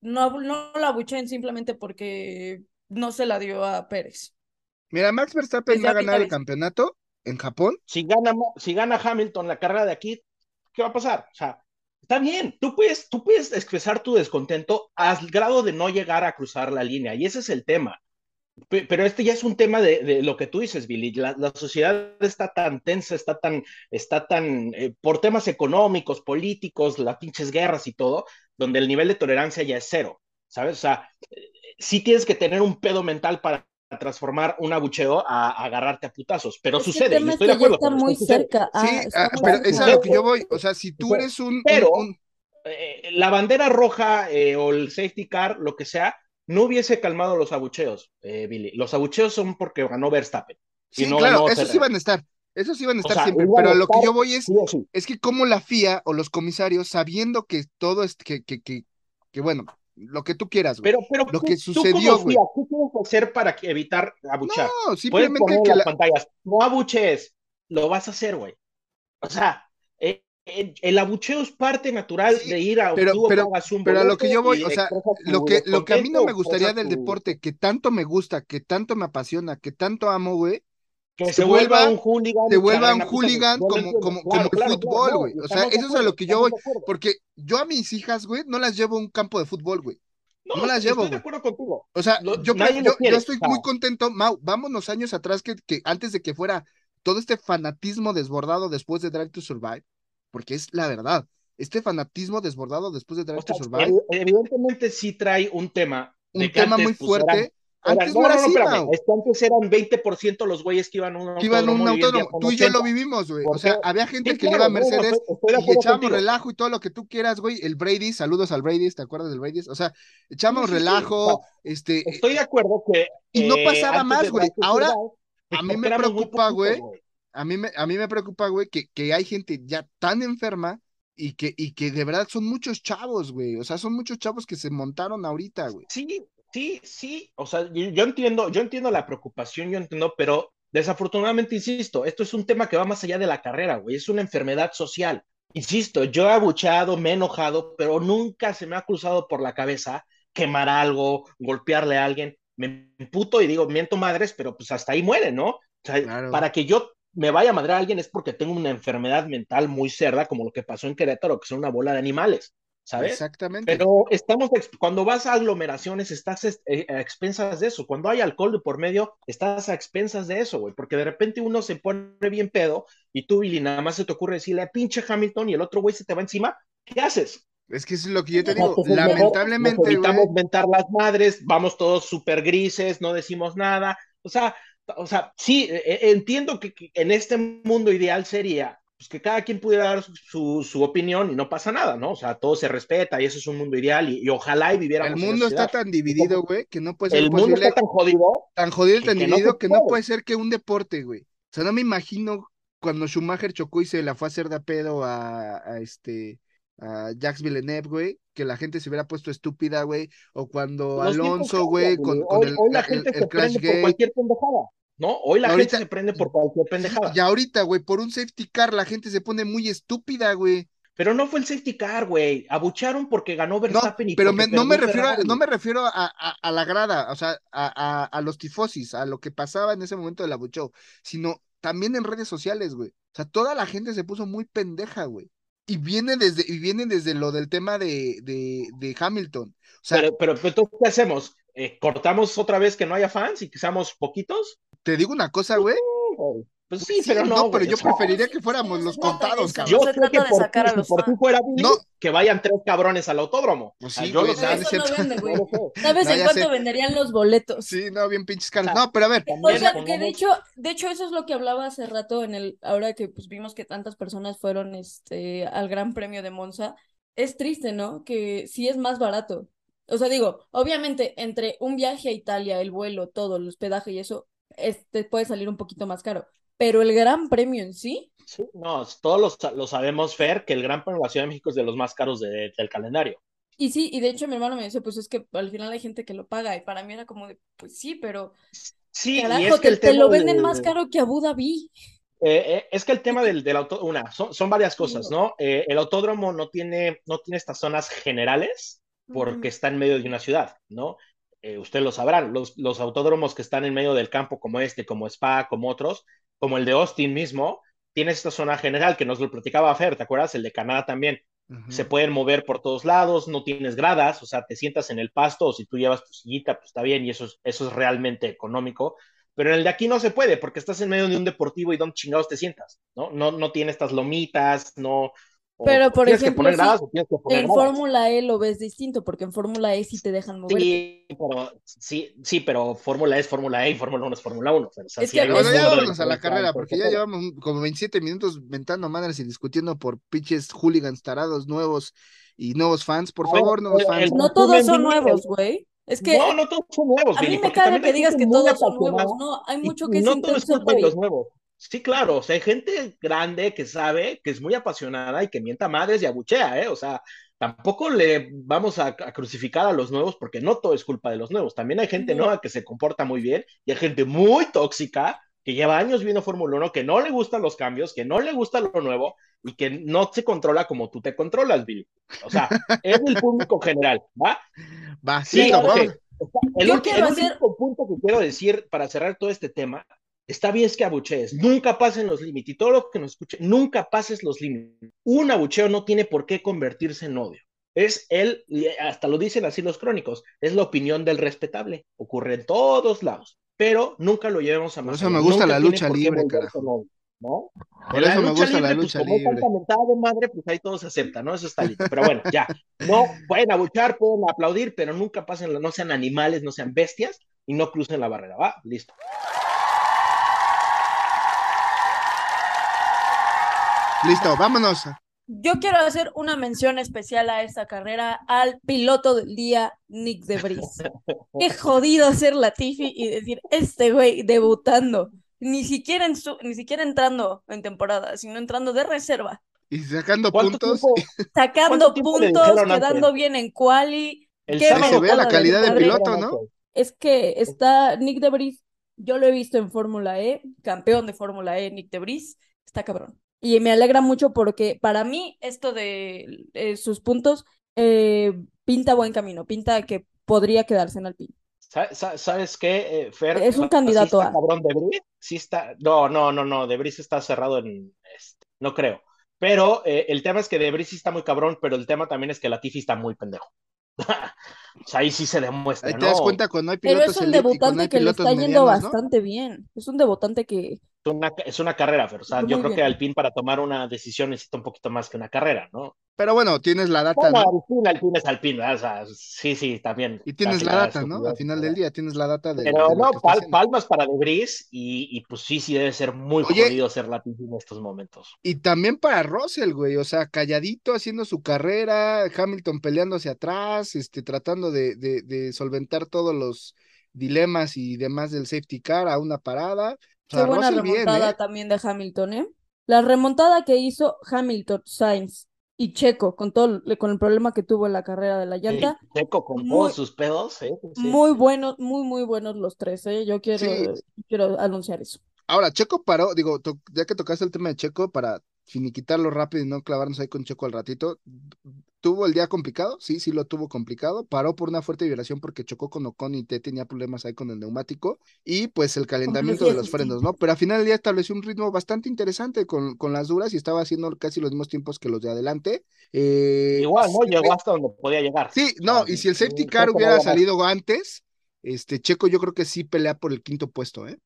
no, no la abucheen simplemente porque no se la dio a Pérez. mira, Max Verstappen va a ganar el campeonato en Japón. si gana, si gana Hamilton la carrera de aquí, ¿qué va a pasar? O sea, está bien, tú puedes, tú puedes expresar tu descontento al grado de no llegar a cruzar la línea, y ese es el tema. Pe- Pero este ya es un tema de, de lo que tú dices, Billy. La, la sociedad está tan tensa, está tan, está tan, eh, por temas económicos, políticos, las pinches guerras y todo, donde el nivel de tolerancia ya es cero, ¿sabes? O sea, eh, sí tienes que tener un pedo mental para transformar un abucheo a, a agarrarte a putazos, pero Es sucede, y tema es estoy que de acuerdo. está pero muy cerca. Ah, Sí, está ah, muy pero es a lo que yo voy. O sea, si tú eres un, pero- un- eh, la bandera roja eh, o el safety car, lo que sea, no hubiese calmado los abucheos, eh, Billy. Los abucheos son porque ganó Verstappen. Sí, no claro, esos sí van a estar. Esos van a O estar sea, siempre. iban Pero a lo que yo voy es, sí o sí. es que como la FIA o los comisarios, sabiendo que todo es, que, que, que, que bueno, lo que tú quieras, güey. Pero, pero Lo tú- que tú sucedió, como güey. ¿qué tienes que hacer para que- evitar abuchear? No, simplemente poner que las la, pantallas, no abuchees, lo vas a hacer, güey. O sea, eh, eh, el abucheo es parte natural Sí, de ir a pero- tú pero- un pero a lo que yo voy, o sea, lo que, lo que a mí no me gustaría del tu- deporte, que tanto me gusta, que tanto me apasiona, que tanto amo, güey, que se se vuelva un hooligan. se vuelva un hooligan como, como, Claro, como el fútbol, claro, güey. no, O sea, eso es a lo que yo voy. Porque yo a mis hijas, güey, no las llevo a un campo de fútbol, güey. no las estoy llevo, de güey. acuerdo contigo. O sea, Lo- yo, yo, quiere, yo estoy muy contento, Mau, vámonos años atrás que, que antes de que fuera todo este fanatismo desbordado después de Drive to Survive, porque es la verdad, este fanatismo desbordado después de Drive O sea, to Survive, evi- evidentemente sí trae un tema. un tema muy pues, fuerte. Antes no, no era no, no, así, espérame. Mau, Es que antes eran 20% los güeyes que iban a un que iban a un autódromo y hoy en día autódromo. son Tú y yo lo 80. vivimos, güey. ¿Por O sea, había gente Sí, que le claro, iba a no, no, Mercedes de y contigo. relajo y todo lo que tú quieras, güey. El Brady, saludos al Brady, ¿te acuerdas del Brady? O sea, echábamos Sí, sí, sí, relajo, este, Estoy de acuerdo que. y no eh, pasaba más, güey. Ahora, a mí me preocupa, güey, a mí me, a mí me preocupa, güey, que, que hay gente ya tan enferma y que, y que de verdad son muchos chavos, güey. O sea, son muchos chavos que se montaron ahorita, güey. Sí, sí, sí. O sea, yo, yo entiendo, yo entiendo la preocupación, yo entiendo, pero desafortunadamente, insisto, esto es un tema que va más allá de la carrera, güey. Es una enfermedad social. Insisto, yo he abucheado, me he enojado, pero nunca se me ha cruzado por la cabeza quemar algo, golpearle a alguien. Me emputo y digo, miento madres, pero pues hasta ahí muere, ¿no? O sea, Claro. para que yo me vaya a madrear a alguien es porque tengo una enfermedad mental muy cerda, como lo que pasó en Querétaro, que son una bola de animales, ¿sabes? Exactamente. Pero estamos, cuando vas a aglomeraciones, estás es- eh, a expensas de eso. Cuando hay alcohol de por medio, estás a expensas de eso, güey. Porque de repente uno se pone bien pedo y tú, Billy, nada más se te ocurre decirle a pinche Hamilton y el otro güey se te va encima. ¿Qué haces? Es que eso es lo que yo te digo. Lamentablemente, evitamos mentar las madres, vamos todos súper grises, no decimos nada. O sea, o sea, sí, eh, eh, entiendo que, que en este mundo ideal sería pues, que cada quien pudiera dar su, su, opinión y no pasa nada, ¿no? O sea, todo se respeta y eso es un mundo ideal y, y ojalá y viviéramos El en mundo esa está tan dividido, güey, que no puede ser El mundo está tan jodido tan jodido y tan que no dividido que no puede. ser que un deporte, güey. O sea, no me imagino cuando Schumacher chocó y se la fue a hacer de pedo a, a este a Jacques Villeneuve, güey, que la gente se hubiera puesto estúpida, güey, o cuando Los Alonso, güey, con, con Hoy, el, hoy la el- gente el se Crash prende por Gate. cualquier pendejada, ¿no? Hoy la Ahorita- gente se prende por cualquier pendejada. Y ahorita, güey, por un safety car la gente se pone muy estúpida, güey. Pero no fue el safety car, güey. Abucharon porque ganó No, Verstappen y pero me- no me refiero a, no me refiero a, a- a la grada, o sea, a, a- los tifosis, a lo que pasaba en ese momento del abucheo, sino también en redes sociales, güey. O sea, toda la gente se puso muy pendeja, güey. Y viene desde, y viene desde lo del tema de, de, de Hamilton. O sea, Pero, pero, pero, ¿qué hacemos? Eh, ¿Cortamos otra vez que no haya fans y que seamos poquitos? te digo una cosa, güey. Pues Pues sí, pero no, pero yo o sea, preferiría que fuéramos los contados, eso, cabrón. Yo No se sé trata que de por sacar a si los por fans. fuera Billy, No. que vayan tres cabrones al autódromo. Pues O sea, sí, yo güey, lo Eso no vende, güey. yo lo sé. ¿Sabes No, en cuánto sé. venderían los boletos? Sí, no, bien pinches O caros. sea, No, pero a ver, También Oigan, que de hecho, de hecho eso es lo que hablaba hace rato en el, ahora que pues vimos que tantas personas fueron este al Gran Premio de Monza, es triste, ¿no? Que sí es más barato. O sea, digo, obviamente entre un viaje a Italia, el vuelo, todo, el hospedaje y eso, este puede salir un poquito más caro. Pero el Gran Premio en sí, Sí, no, todos lo, lo sabemos, Fer, que el Gran Premio de la Ciudad de México es de los más caros de- del calendario. y sí, y de hecho mi hermano me dice, pues es que al final hay gente que lo paga, y para mí era como de, pues sí, pero Sí, y carajo, es que te, el te lo venden de- más caro que Abu Dhabi. Eh, eh, es que el tema del, del auto, una, son, son varias cosas, ¿no? Eh, el autódromo no tiene, no tiene estas zonas generales porque está en medio de una ciudad, ¿no? Eh, ustedes lo sabrán, los, los autódromos que están en medio del campo, como este, como Spa, como otros, como el de Austin mismo, tiene esta zona general que nos lo platicaba Fer, ¿te acuerdas? El de Canadá también. Se pueden mover por todos lados, no tienes gradas, o sea, te sientas en el pasto o si tú llevas tu sillita, pues está bien y eso es, eso es realmente económico. Pero en el de aquí no se puede porque estás en medio de un deportivo y donde chingados te sientas, ¿no? No, no tiene estas lomitas, no. Pero, por tienes ejemplo, que poner gradas o tienes que poner En. Fórmula E lo ves distinto, porque en Fórmula E sí te dejan moverte. Sí, pero, sí, sí, pero Fórmula E es Fórmula E y Fórmula 1 es Fórmula 1. O sea, Es sí que bueno, ya vámonos a la carrera, porque ya llevamos como 27 minutos mentando madres y discutiendo por pinches hooligans tarados nuevos y nuevos fans. Por favor, nuevos el- fans. No todos son nuevos, güey. Es que No, no todos son nuevos, a mí Billy, me caga que digas que todos son nuevos. No, hay mucho que es no todo es intenso, culpa de los nuevos. Sí, claro, o sea, hay gente grande que sabe, que es muy apasionada y que mienta madres y abuchea, ¿eh? O sea, tampoco le vamos a, a crucificar a los nuevos porque no todo es culpa de los nuevos. También hay gente nueva que se comporta muy bien y hay gente muy tóxica que lleva años viendo Fórmula 1, que no le gustan los cambios, que no le gusta lo nuevo y que no se controla como tú te controlas, Bill. O sea, es el público general, ¿va? Va, Sí, vamos. El, Yo ulti- quiero el hacer- último punto que quiero decir para cerrar todo este tema, está bien es que abuchees, nunca pasen los límites y todo lo que nos escuche, nunca pases los límites. Un abucheo no tiene por qué convertirse en odio. Es el, y hasta lo dicen así los crónicos, es la opinión del respetable. Ocurre en todos lados, pero nunca lo llevemos a Por más eso allá. me gusta la lucha por libre, carajo. ¿no? Por la eso me gusta la libre, pues, lucha como es libre. tanta mentada de madre, pues ahí todo se acepta, ¿no? Eso está lindo. Pero bueno, ya. No pueden abuchar, pueden aplaudir, pero nunca pasen, la- no sean animales, no sean bestias y no crucen la barrera, ¿va? Listo. Listo, vámonos. Yo quiero hacer una mención especial a esta carrera al piloto del día, Nick de Vries. <laughs> Qué jodido ser Latifi y decir, este güey debutando, ni siquiera, en su- ni siquiera entrando en temporada, sino entrando de reserva, Y sacando ¿Cuánto puntos. tiempo? <laughs> <laughs> sacando ¿Cuánto tiempo le puntos, quedando bien en quali. El Qué se ve la de calidad de piloto, ¿no? Es que está Nick de Vries, yo lo he visto en Fórmula E, campeón de Fórmula E, Nick de Vries, está cabrón. Y me alegra mucho porque para mí esto de eh, sus puntos eh, pinta buen camino, pinta que podría quedarse en Alpine. Sa- sa- ¿Sabes qué, eh, Fer? Es un Sí candidato está a. cabrón de Bris, sí está, no, no, no, no, de Bris está cerrado en, este, no creo. Pero eh, el tema es que de Bris sí está muy cabrón, pero el tema también es que Latifi está muy pendejo. <laughs> o sea, ahí sí se demuestra, Ahí te das cuenta cuando hay Pero pilotos es un elite debutante que le está yendo medianos, ¿no? bastante bien. Es un debutante que una, es una carrera, Fer. O sea, Muy yo creo bien. que Alpine para tomar una decisión necesita un poquito más que una carrera, ¿no? Pero bueno, tienes la data, Bueno, ¿no? Alpine, Alpine es Alpine, ¿verdad? o sea, sí, sí, también. Y tienes la data, ¿no? Al final del día tienes la data de, Pero de no, pal- palmas para De Vries y, y pues sí, sí debe ser muy Oye. jodido ser Latifi en estos momentos. Y también para Russell, güey, o sea, calladito haciendo su carrera, Hamilton peleando hacia atrás, este, tratando de, de, de solventar todos los dilemas y demás del safety car a una parada. Qué sea, buena Russell bien, remontada ¿eh? también de Hamilton, ¿eh? La remontada que hizo Hamilton, Sainz y Checo con todo con el problema que tuvo en la carrera de la llanta, Sí, Checo con muy- todos sus pedos, ¿eh? Sí. muy buenos, muy muy buenos los tres, ¿eh? Yo quiero Sí. quiero anunciar eso. Ahora, Checo paró, digo, to- ya que tocaste el tema de Checo, para finiquitarlo rápido y no clavarnos ahí con Checo al ratito, tuvo el día complicado, sí, sí lo tuvo complicado, paró por una fuerte vibración porque chocó con Ocon y te tenía problemas ahí con el neumático y pues el calentamiento de los frenos, ¿no? Pero al final del día estableció un ritmo bastante interesante con, con las duras y estaba haciendo casi los mismos tiempos que los de adelante. Eh, Igual, ¿no? Llegó hasta donde podía llegar. Sí, no, y si el safety car hubiera salido antes, este Checo yo creo que sí pelea por el quinto puesto, ¿eh?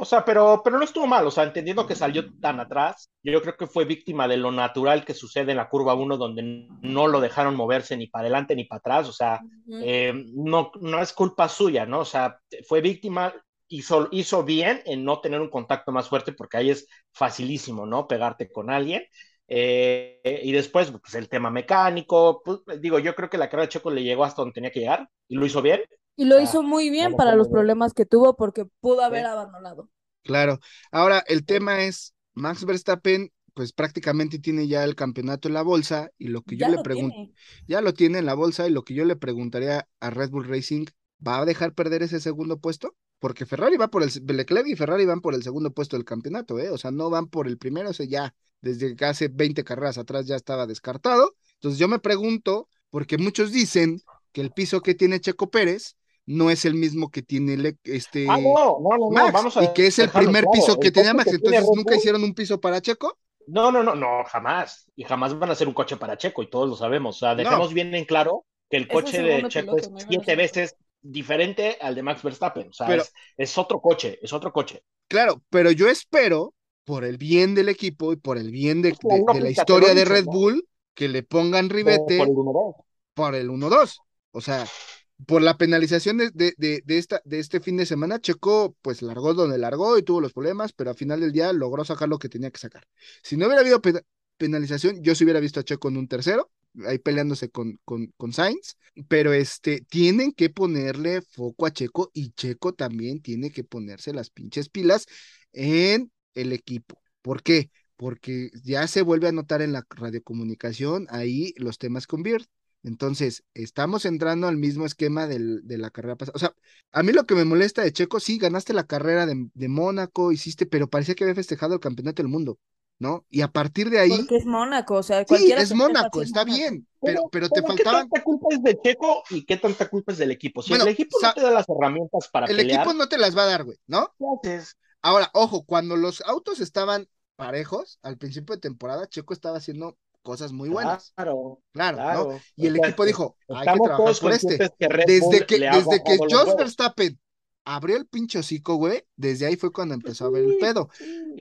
O sea, pero, pero no estuvo mal, o sea, entendiendo que salió tan atrás, yo creo que fue víctima de lo natural que sucede en la curva 1, donde no lo dejaron moverse ni para adelante ni para atrás, o sea, eh, no, no es culpa suya, ¿no? O sea, fue víctima, hizo, hizo bien en no tener un contacto más fuerte, porque ahí es facilísimo, ¿no? Pegarte con alguien. Eh, y después, pues el tema mecánico, pues, digo, yo creo que la carrera de Checo le llegó hasta donde tenía que llegar y lo hizo bien. Y lo Ah, hizo muy bien para los problemas que tuvo porque pudo haber abandonado. Claro. Ahora, el tema es, Max Verstappen, pues prácticamente tiene ya el campeonato en la bolsa y lo que yo Ya le pregunto, ya lo tiene en la bolsa y lo que yo le preguntaría a Red Bull Racing, ¿va a dejar perder ese segundo puesto? Porque Ferrari va por el, Leclerc y Ferrari van por el segundo puesto del campeonato, ¿eh? O sea, no van por el primero, o sea, ya desde que hace 20 carreras atrás ya estaba descartado. Entonces yo me pregunto, porque muchos dicen que el piso que tiene Checo Pérez no es el mismo que tiene este Ah, no, no, no, no, Max, vamos a y que es el primer piso que el tenía Max, que entonces nunca hicieron un piso para Checo. No, no, no, no, jamás. Y jamás van a ser un coche para Checo, y todos lo sabemos. O sea, dejemos bien en claro que el coche de Checo piloto, es siete veces diferente al de Max Verstappen. O sea, Pero- es, es otro coche, es otro coche. Claro, pero yo espero, por el bien del equipo y por el bien de, la de- de la lógica, te historia de Red ¿no? Bull, que le pongan ribete por el número. por el 1-2. O sea, por la penalización de, de, de, esta, de este fin de semana, Checo pues largó donde largó y tuvo los problemas, pero al final del día logró sacar lo que tenía que sacar. Si no hubiera habido pe- penalización, yo sí hubiera visto a Checo en un tercero, ahí peleándose con, con, con Sainz, pero este, tienen que ponerle foco a Checo y Checo también tiene que ponerse las pinches pilas en el equipo. ¿Por qué? Porque ya se vuelve a notar en la radiocomunicación ahí los temas con Beard. Entonces, estamos entrando al mismo esquema del, de la carrera pasada. O sea, a mí lo que me molesta de Checo, sí, ganaste la carrera de, de Mónaco, hiciste, pero parecía que había festejado el campeonato del mundo, ¿no? Y a partir de ahí, Porque es Mónaco, o sea, sí, cualquiera es festeja Mónaco, está Mónaco. bien, pero, pero te ¿qué faltaban. tanta culpa es de Checo y qué tanta culpa es del equipo? Si Bueno, el equipo no te da las herramientas para El pelear, equipo no te las va a dar, güey, ¿no? ¿qué? Ahora, ojo, cuando los autos estaban parejos, al principio de temporada, Checo estaba haciendo cosas muy buenas, Claro, claro. Y el O sea, equipo dijo, hay que Estamos trabajar todos por este. que Desde que, desde que Jos. Verstappen abrió el pinche hocico, güey, desde ahí fue cuando empezó a ver el pedo.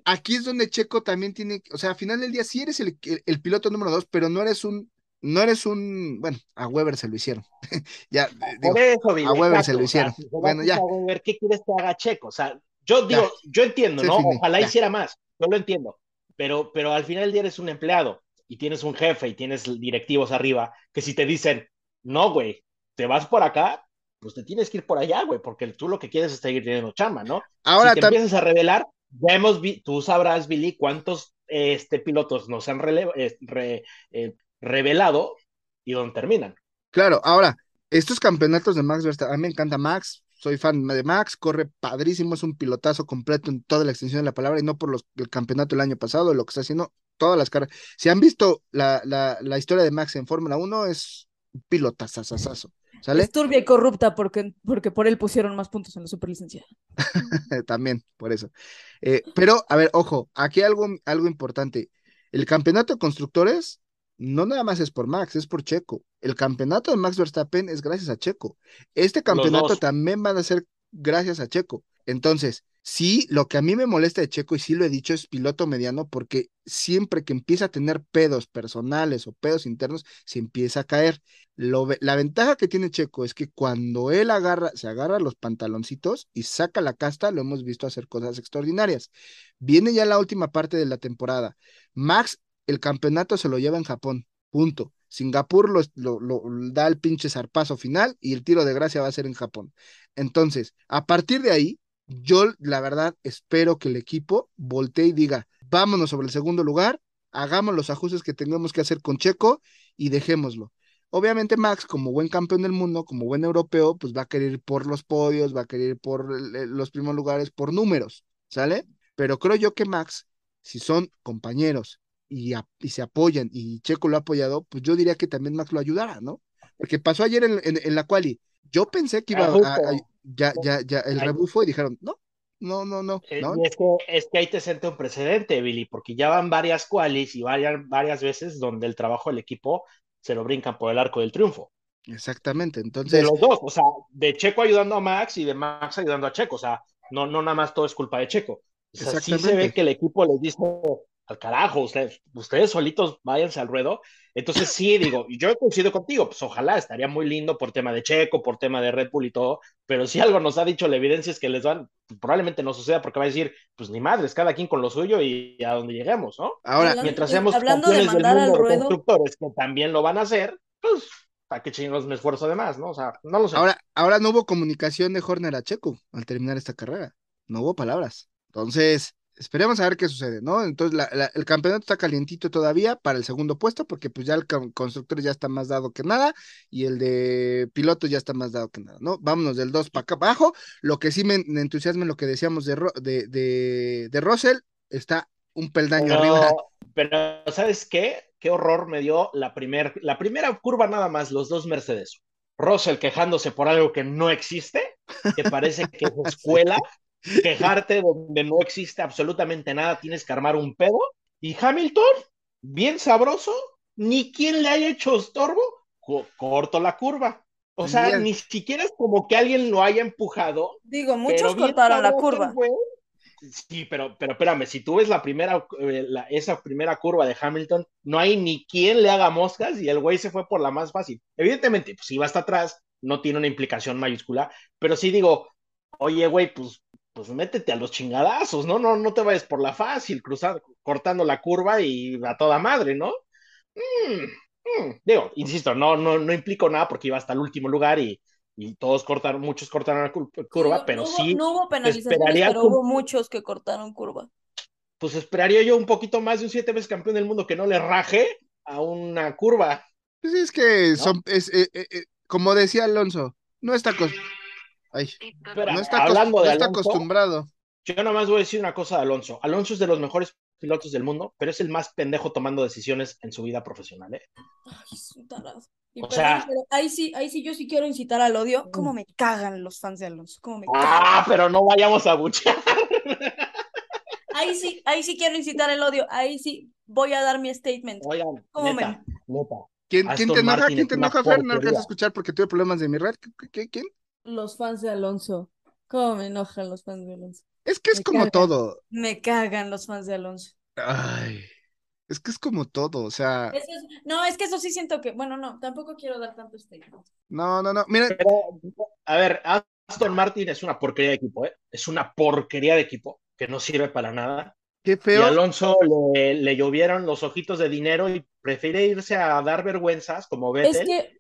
Aquí es donde Checo también tiene, o sea, al final del día sí eres el, el, el piloto número dos, pero no eres un, no eres un, bueno, a Weber se lo hicieron. <laughs> ya, digo, eso, a Weber exacto, se lo o sea, hicieron. si Bueno, ya. a Weber, ¿qué quieres que haga Checo? O sea, yo digo, Ya. yo entiendo, ¿no? finí, Ojalá ya. hiciera más, yo lo entiendo, pero, pero al final del día eres un empleado y tienes un jefe y tienes directivos arriba que si te dicen, no, güey, te vas por acá, pues te tienes que ir por allá, güey, porque tú lo que quieres es seguir teniendo chamba, ¿no? Ahora si te empiezas a revelar, ya hemos vi tú sabrás, Billy, cuántos este, pilotos nos han eh, re- eh, revelado y dónde terminan. claro, ahora, estos campeonatos de Max Verstappen, a mí me encanta Max, soy fan de Max, corre padrísimo, es un pilotazo completo en toda la extensión de la palabra y no por los, el campeonato del año pasado, lo que está haciendo todas las carreras. Si han visto la, la, la historia de Max en Fórmula 1, es un pilotazazazazo, ¿sale? Es turbia y corrupta porque, porque por él pusieron más puntos en la superlicenciada. <laughs> También, por eso. Eh, pero, a ver, ojo, aquí algo, algo importante. El campeonato de constructores no nada más es por Max, es por Checo. El campeonato de Max Verstappen es gracias a Checo. Este campeonato también va a ser gracias a Checo. Entonces, Sí, lo que a mí me molesta de Checo, y sí lo he dicho, es piloto mediano, porque siempre que empieza a tener pedos personales o pedos internos, se empieza a caer. Lo, la ventaja que tiene Checo es que cuando él agarra, se agarra los pantaloncitos y saca la casta, lo hemos visto hacer cosas extraordinarias. Viene ya la última parte de la temporada. Max, el campeonato se lo lleva en Japón, punto. Singapur lo, lo- lo- da el pinche zarpazo final y el tiro de gracia va a ser en Japón. Entonces, a partir de ahí, yo la verdad espero que el equipo voltee y diga, vámonos sobre el segundo lugar, hagamos los ajustes que tengamos que hacer con Checo y dejémoslo. Obviamente Max, como buen campeón del mundo, como buen europeo, pues va a querer ir por los podios, va a querer ir por el- los primeros lugares, por números, ¿sale? Pero creo yo que Max, si son compañeros y, a- y se apoyan y Checo lo ha apoyado, pues yo diría que también Max lo ayudara, ¿no? Porque pasó ayer en, en- en la quali. Yo pensé que iba a, ya, ya, ya el rebufo y dijeron, no, no, no, no, Eh, es que, es que ahí te siente un precedente, Billy, porque ya van varias qualis y varias, varias veces donde el trabajo del equipo se lo brincan por el arco del triunfo. Exactamente. De Entonces, los dos, o sea, de Checo ayudando a Max y de Max ayudando a Checo, o sea, no, no nada más todo es culpa de Checo. O sea, sí se ve que el equipo les dice al carajo, ustedes, ustedes solitos váyanse al ruedo. Entonces sí, digo, y yo coincido contigo, pues ojalá estaría muy lindo por tema de Checo, por tema de Red Bull y todo, pero si algo nos ha dicho la evidencia es que les van, probablemente no suceda porque va a decir, pues ni madres, cada quien con lo suyo y a donde lleguemos, ¿no? ahora, Hablando- Mientras seamos hablando de del mandar al mundo de ruedo. constructores que también lo van a hacer, pues ¿para qué chingados me esfuerzo de más, no? O sea, no lo sé. ahora, ahora no hubo comunicación de Horner a Checo al terminar esta carrera. No hubo palabras. Entonces, esperemos a ver qué sucede, ¿no? Entonces, la- la- el campeonato está calientito todavía para el segundo puesto, porque pues ya el con- constructor ya está más dado que nada, y el de pilotos ya está más dado que nada, ¿no? Vámonos del 2 para acá abajo. Lo que sí me, me entusiasma lo que decíamos de, Ro- de, de, de Russell, está un peldaño arriba. Pero, pero, ¿sabes qué? Qué horror me dio la, primer, la primera curva nada más, los dos Mercedes. Russell quejándose por algo que no existe, que parece que es <laughs> escuela, quejarte donde no existe absolutamente nada, tienes que armar un pedo. Y Hamilton, bien sabroso, ni quien le haya hecho estorbo, co- corto la curva. O sea, Bien. ni siquiera es como que alguien lo haya empujado, Digo, muchos cortaron la curva. Sí, pero, pero espérame, si tú ves la primera, eh, la- esa primera curva de Hamilton, no hay ni quien le haga moscas y el güey se fue por la más fácil. Evidentemente, pues si va hasta atrás, no tiene una implicación mayúscula, pero sí digo, oye, güey, pues, pues métete a los chingadazos, ¿no? No, no te vayas por la fácil, cruzando, cortando la curva y a toda madre, ¿no? Mm, mm. Digo, insisto, no, no, no implico nada porque iba hasta el último lugar y, y todos cortaron, muchos cortaron la cur- curva, pero no hubo, sí, no hubo penalizaciones, pero hubo muchos que cortaron curva. pues esperaría yo un poquito más de un siete veces campeón del mundo que no le raje a una curva. Pues es que ¿No? son, es, eh, eh, eh, como decía Alonso, no está, ay, Pero no está, hablando no de está Alonso, acostumbrado. yo nomás voy a decir una cosa de Alonso. Alonso es de los mejores pilotos del mundo, pero es el más pendejo tomando decisiones en su vida profesional, ¿eh? Ay, tarado. Y O perdón, sea- pero ahí sí, ahí sí yo sí quiero incitar al odio. ¿Cómo me cagan los fans de Alonso? ¿Cómo me cagan? Ah, pero no vayamos a buchear. Ahí sí, ahí sí quiero incitar el odio. Ahí sí voy a dar mi statement. Oigan, ¿Cómo me- neta. ¿Quién, quién te enoja? ¿Quién te enoja, Fer? No porquería. a escuchar porque tuve problemas de mi red. ¿Qué- qué- ¿Quién? Los fans de Alonso. ¿Cómo me enojan los fans de Alonso? Es que es Me como cagan. todo. Me cagan los fans de Alonso. Ay, es que es como todo. O sea, Eso es- no, es que eso sí siento que, bueno, no, tampoco quiero dar tanto statement. no, no, no. Mira, Pero, a ver, Aston Martin es una porquería de equipo, ¿eh? Es una porquería de equipo que no sirve para nada. qué Y feo. Alonso le, le llovieron los ojitos de dinero y prefiere irse a dar vergüenzas como Es Vettel que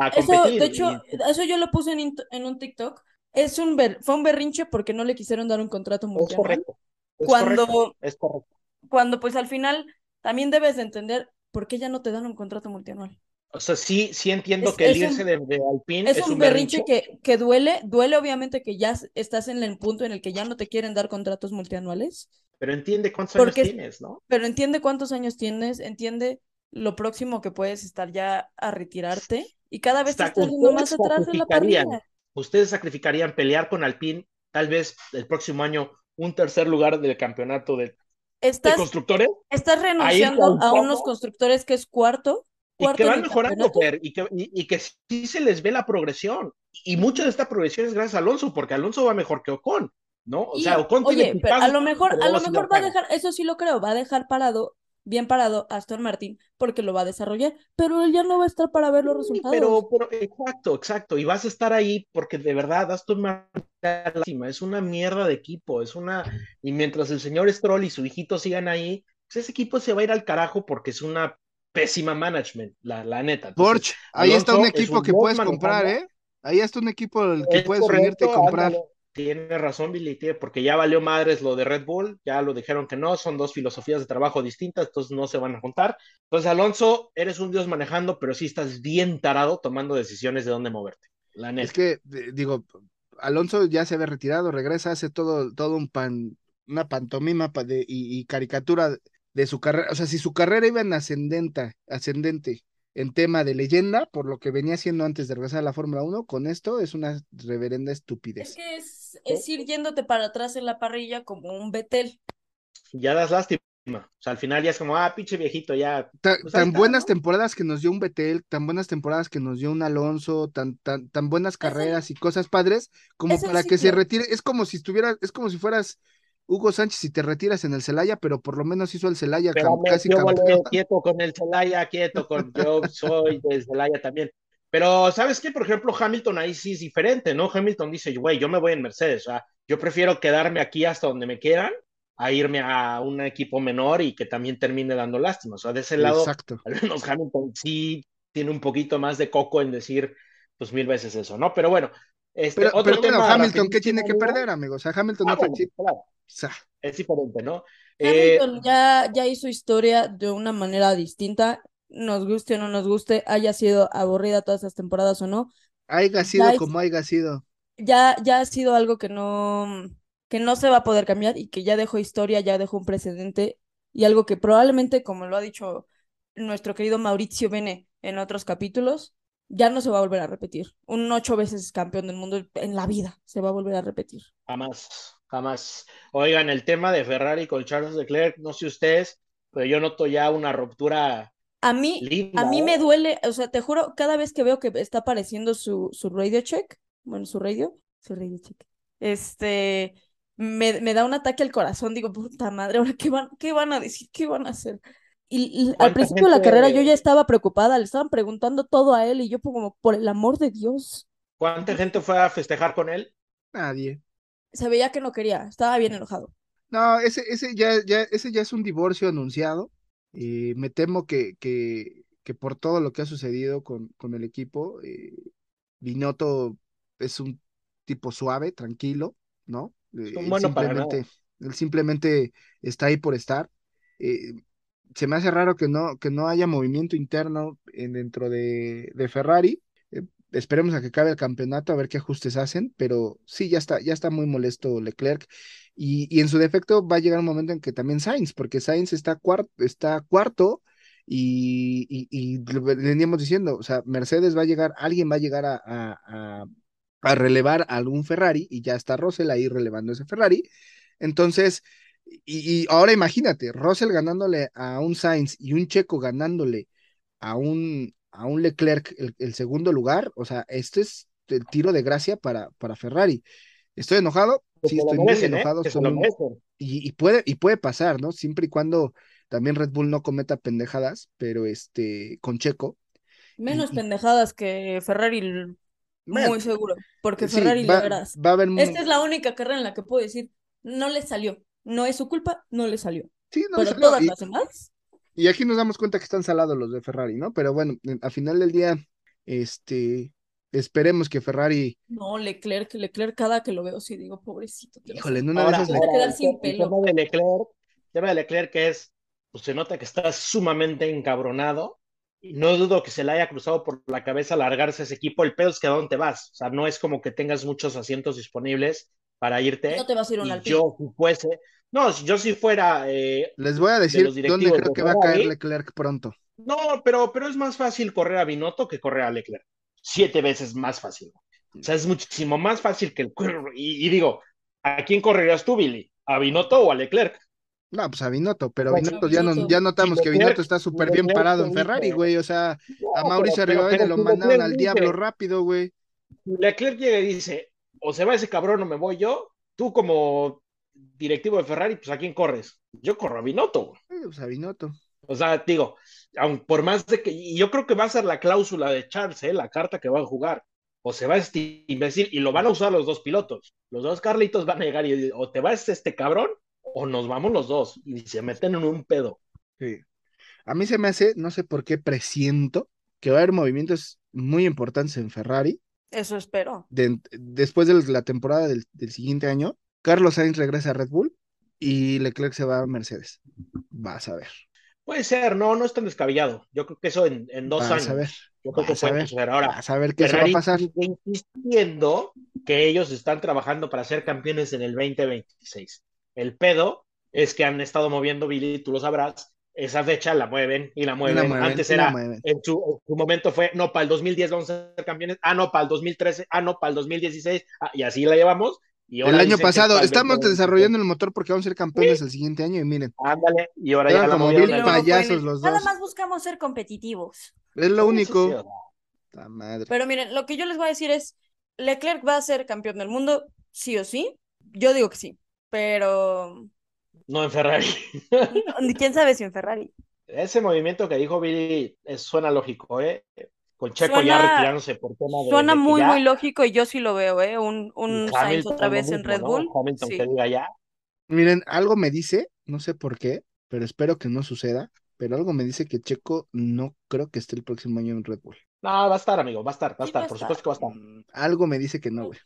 a eso, competir. de hecho, eso yo lo puse en, en un TikTok. Es un ber- fue un berrinche porque no le quisieron dar un contrato es multianual. correcto. Es Cuando, correcto, es correcto. cuando pues al final también debes de entender por qué ya no te dan un contrato multianual. O sea, sí, sí entiendo Es- que el es un- irse de, de Alpine Es, es, un berrinche, que, que duele, duele obviamente que ya estás en el punto en el que ya no te quieren dar contratos multianuales, pero entiende cuántos Porque- años tienes, ¿no? pero entiende cuántos años tienes, entiende lo próximo que puedes estar ya a retirarte y cada vez Está- viendo más atrás de la parrilla. Ustedes sacrificarían pelear con Alpine, tal vez el próximo año, un tercer lugar del campeonato de, de Estás, constructores estás renunciando a unos constructores que es cuarto, y que van mejorando. Fer, y que, y, y que sí se les ve la progresión. Y mucha de esta progresión es gracias a Alonso, porque Alonso va mejor que Ocon. ¿no? O Y, sea, Ocon tiene oye, pero a lo mejor, a lo mejor va a dejar, eso sí lo creo, va a dejar parado, bien parado Aston Martin, porque lo va a desarrollar, pero él ya no va a estar para ver los resultados. pero, pero, exacto, exacto. Y vas a estar ahí porque de verdad Aston Martin es lástima, es una mierda de equipo, es una. Y mientras el señor Stroll y su hijito sigan ahí, pues ese equipo se va a ir al carajo porque es una pésima management, la, la neta. Entonces, Porsche, ahí está un equipo un que puedes comprar. ¿eh? Ahí está un equipo el que Es puedes unirte y correcto, comprar. ándale. Tiene razón, Billy, porque ya valió madres lo de Red Bull, ya lo dijeron que no, son dos filosofías de trabajo distintas, entonces no se van a juntar. Entonces, Alonso, eres un dios manejando, pero sí estás bien tarado tomando decisiones de dónde moverte. La Es neta. que, de- digo, Alonso ya se había retirado, regresa, hace todo, todo un pan, una pantomima pa- de, y, y caricatura de su carrera. O sea, si su carrera iba en ascendente, ascendente en tema de leyenda, por lo que venía haciendo antes de regresar a la Fórmula 1, con esto es una reverenda Es estupidez. que es, es ir yéndote para atrás en la parrilla como un Betel. Ya das lástima. O sea, al final ya es como, ah, pinche viejito, ya. Ta- Pues tan está, buenas ¿no? temporadas que nos dio un Betel, tan buenas temporadas que nos dio un Alonso, tan, tan, tan buenas el- carreras y cosas padres, como para que se retire. Es como si estuvieras, es como si fueras Hugo Sánchez y te retiras en el Celaya, pero por lo menos hizo el Celaya casi yo volé campeón. quieto con el Celaya, quieto con. Yo soy del Celaya también. Pero, ¿sabes qué? Por ejemplo, Hamilton ahí sí es diferente, ¿no? Hamilton dice, güey, yo me voy en Mercedes, o sea, yo prefiero quedarme aquí hasta donde me quieran a irme a un equipo menor y que también termine dando lástima. O sea, de ese lado, Exacto. al menos Hamilton sí tiene un poquito más de coco en decir, pues mil veces eso, ¿no? Pero bueno, este, Pero, otro pero bueno, tema Hamilton, ¿qué tiene que perder, amigo? O sea, Hamilton Ah, no bueno, sí, claro, o sea, es diferente, ¿no? Eh, Hamilton ya, ya hizo historia de una manera distinta, nos guste o no nos guste, haya sido aburrida todas estas temporadas o no, haiga ya sido como haiga sido. ya, ya ha sido algo que no, que no se va a poder cambiar y que ya dejó historia, ya dejó un precedente y algo que probablemente, como lo ha dicho nuestro querido Mauricio Bene en otros capítulos, ya no se va a volver a repetir. Un ocho veces campeón del mundo en la vida se va a volver a repetir. Jamás, jamás. Oigan, el tema de Ferrari con Charles Leclerc, no sé ustedes, pero yo noto ya una ruptura A mí, a mí me duele, o sea, te juro, cada vez que veo que está apareciendo su, su radio check, bueno, su radio, su radio check, este, me, me da un ataque al corazón, digo, puta madre, ahora qué van, qué van a decir, qué van a hacer. Y, y al ¿Cuánta principio de la carrera yo ya estaba preocupada, le estaban preguntando todo a él y yo como, por el amor de Dios, ¿Cuánta gente fue a festejar con él? Nadie. se veía que no quería, estaba bien enojado. No, ese, ese ya, ya, ese ya es un divorcio anunciado. Eh, me temo que, que, que por todo lo que ha sucedido con, con el equipo, eh, Binotto es un tipo suave, tranquilo, ¿no? Eh, él bueno simplemente, él simplemente está ahí por estar. Eh, se me hace raro que no, que no haya movimiento interno en, dentro de, de Ferrari. Esperemos a que acabe el campeonato, a ver qué ajustes hacen, pero sí, ya está, ya está muy molesto Leclerc. Y, y en su defecto va a llegar un momento en que también Sainz, porque Sainz está, cuar- está cuarto y, y, lo veníamos diciendo, o sea, Mercedes va a llegar, alguien va a llegar a, a, a, a relevar a algún Ferrari y ya está Russell ahí relevando ese Ferrari. Entonces, y, y ahora imagínate, Russell ganándole a un Sainz y un Checo ganándole a un, a un Leclerc el, el segundo lugar, o sea, este es el tiro de gracia para, para Ferrari. Estoy enojado, Que sí, estoy muy merecen, ¿eh? enojado, Que se estoy lo muy- merecen. y, y puede, y puede pasar, ¿no? Siempre y cuando también Red Bull no cometa pendejadas, pero este, con Checo. Menos y- pendejadas que Ferrari, muy seguro, porque Sí, Ferrari, va, la verdad, va a haber, esta es la única carrera en la que puedo decir, no le salió, no es su culpa, no le salió. sí, no le Pero salió, todas y- las demás, Y aquí nos damos cuenta que están salados los de Ferrari, ¿no? Pero bueno, en- al final del día, este, esperemos que Ferrari, no, Leclerc, Leclerc, cada que lo veo, sí digo, pobrecito. híjole, en una Ahora, le- quedar el, sin tema de Leclerc, el tema de Leclerc que es, pues se nota que está sumamente encabronado y no dudo que se le haya cruzado por la cabeza largarse ese equipo. El pedo es que a dónde vas. O sea, no es como que tengas muchos asientos disponibles para irte. No te vas a ir a un yo si fuese, no, si yo si fuera eh, les voy a de decir los dónde creo de que va a caer Leclerc pronto. no, pero, pero es más fácil correr a Binotto que correr a Leclerc. Siete veces más fácil. O sea, es muchísimo más fácil que el... Y, y digo, ¿a quién correrías tú, Billy? ¿A Binotto o a Leclerc? No, pues a Binotto, pero Pues, Binotto ya, no, ya notamos que Binotto está súper bien parado en Ferrari, güey. O sea, No, a Mauricio Arribavene lo mandaron Leclerc al dice- diablo rápido, güey. Leclerc llega y dice, o se va ese cabrón o me voy yo, tú como directivo de Ferrari, pues ¿a quién corres? Yo corro a Binotto. güey. Eh, pues, a Binotto. O sea, digo, aun por más de que, y yo creo que va a ser la cláusula de Charles, ¿eh? la carta que van a jugar. O se va este imbécil y lo van a usar los dos pilotos. Los dos Carlitos van a llegar y o te vas este cabrón o nos vamos los dos y se meten en un pedo. Sí. A mí se me hace, no sé por qué presiento que va a haber movimientos muy importantes en Ferrari. Eso espero. De- después de la temporada del, del siguiente año, Carlos Sainz regresa a Red Bull y Leclerc se va a Mercedes. Vas a ver. Puede ser, no, no es tan descabellado. Yo creo que eso en, en dos Vas años. a ver. Yo creo que Vas puede suceder. Ahora, Vas a ver qué se va a Ferrari pasar. insistiendo que ellos están trabajando para ser campeones en el 2026. El pedo es que han estado moviendo, Billy, tú lo sabrás, esa fecha la mueven y la mueven. mueven, Antes era, mueven. en su, en su momento fue, no, para el 2010 vamos a ser campeones, ah, no, para el 2013, ah, no, para el 2016, ah, y así la llevamos. Y ahora El año pasado, estamos 2026. desarrollando el motor porque vamos a ser campeones el siguiente año y miren, Ándale, y ahora ya como mil payasos Nada más buscamos ser competitivos. Es lo único. madre. Pero miren, lo que yo les voy a decir es, Leclerc va a ser campeón del mundo, sí o sí. Yo digo que sí, pero no en Ferrari. <laughs> quién sabe si en Ferrari. Ese movimiento que dijo Billy suena lógico, ¿eh? Con Checo Suena- ya retirándose por tema de. Suena de muy, ya- muy lógico y yo sí lo veo, ¿eh? Un, un Sainz otra vez en Red ¿no? Bull. Hamilton Sí. que diga ya. Miren, algo me dice, no sé por qué, pero espero que no suceda, pero algo me dice que Checo no creo que esté el próximo año en Red Bull. No, va a estar, amigo, va a estar, va a Sí, estar, va por estar. supuesto que va a estar. Mm, Algo me dice que no, güey.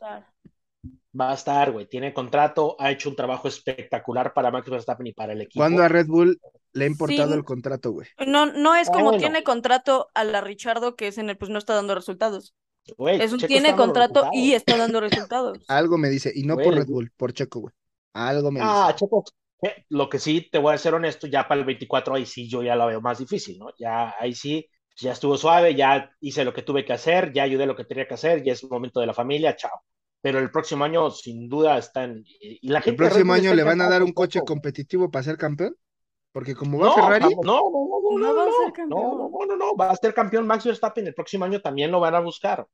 Va a estar, güey. Tiene contrato, ha hecho un trabajo espectacular para Max Verstappen y para el equipo. ¿Cuándo a Red Bull le ha importado Sí. el contrato, güey? No, no es Ah, como bueno. tiene contrato a la Richardo, que es en el, pues no está dando resultados. Güey, Es un, Checo tiene contrato resultados. y está dando resultados. <laughs> Algo me dice, y no Güey, por Red Bull, por Checo, güey. Algo me Ah, dice. Checo, eh, lo que sí, te voy a ser honesto, ya para el 24 ahí sí yo ya la veo más difícil, ¿no? Ya ahí sí, ya estuvo suave, ya hice lo que tuve que hacer, ya ayudé lo que tenía que hacer, ya es el momento de la familia, chao. Pero el próximo año sin duda están... Y la ¿El gente Red próximo año le van a dar un coche competitivo para ser campeón? Porque como va No, Ferrari, vamos, no, no, no, no, No no, va a no, ser no, campeón. no, no, no, no, va a ser campeón Max Verstappen el próximo año también lo van a buscar.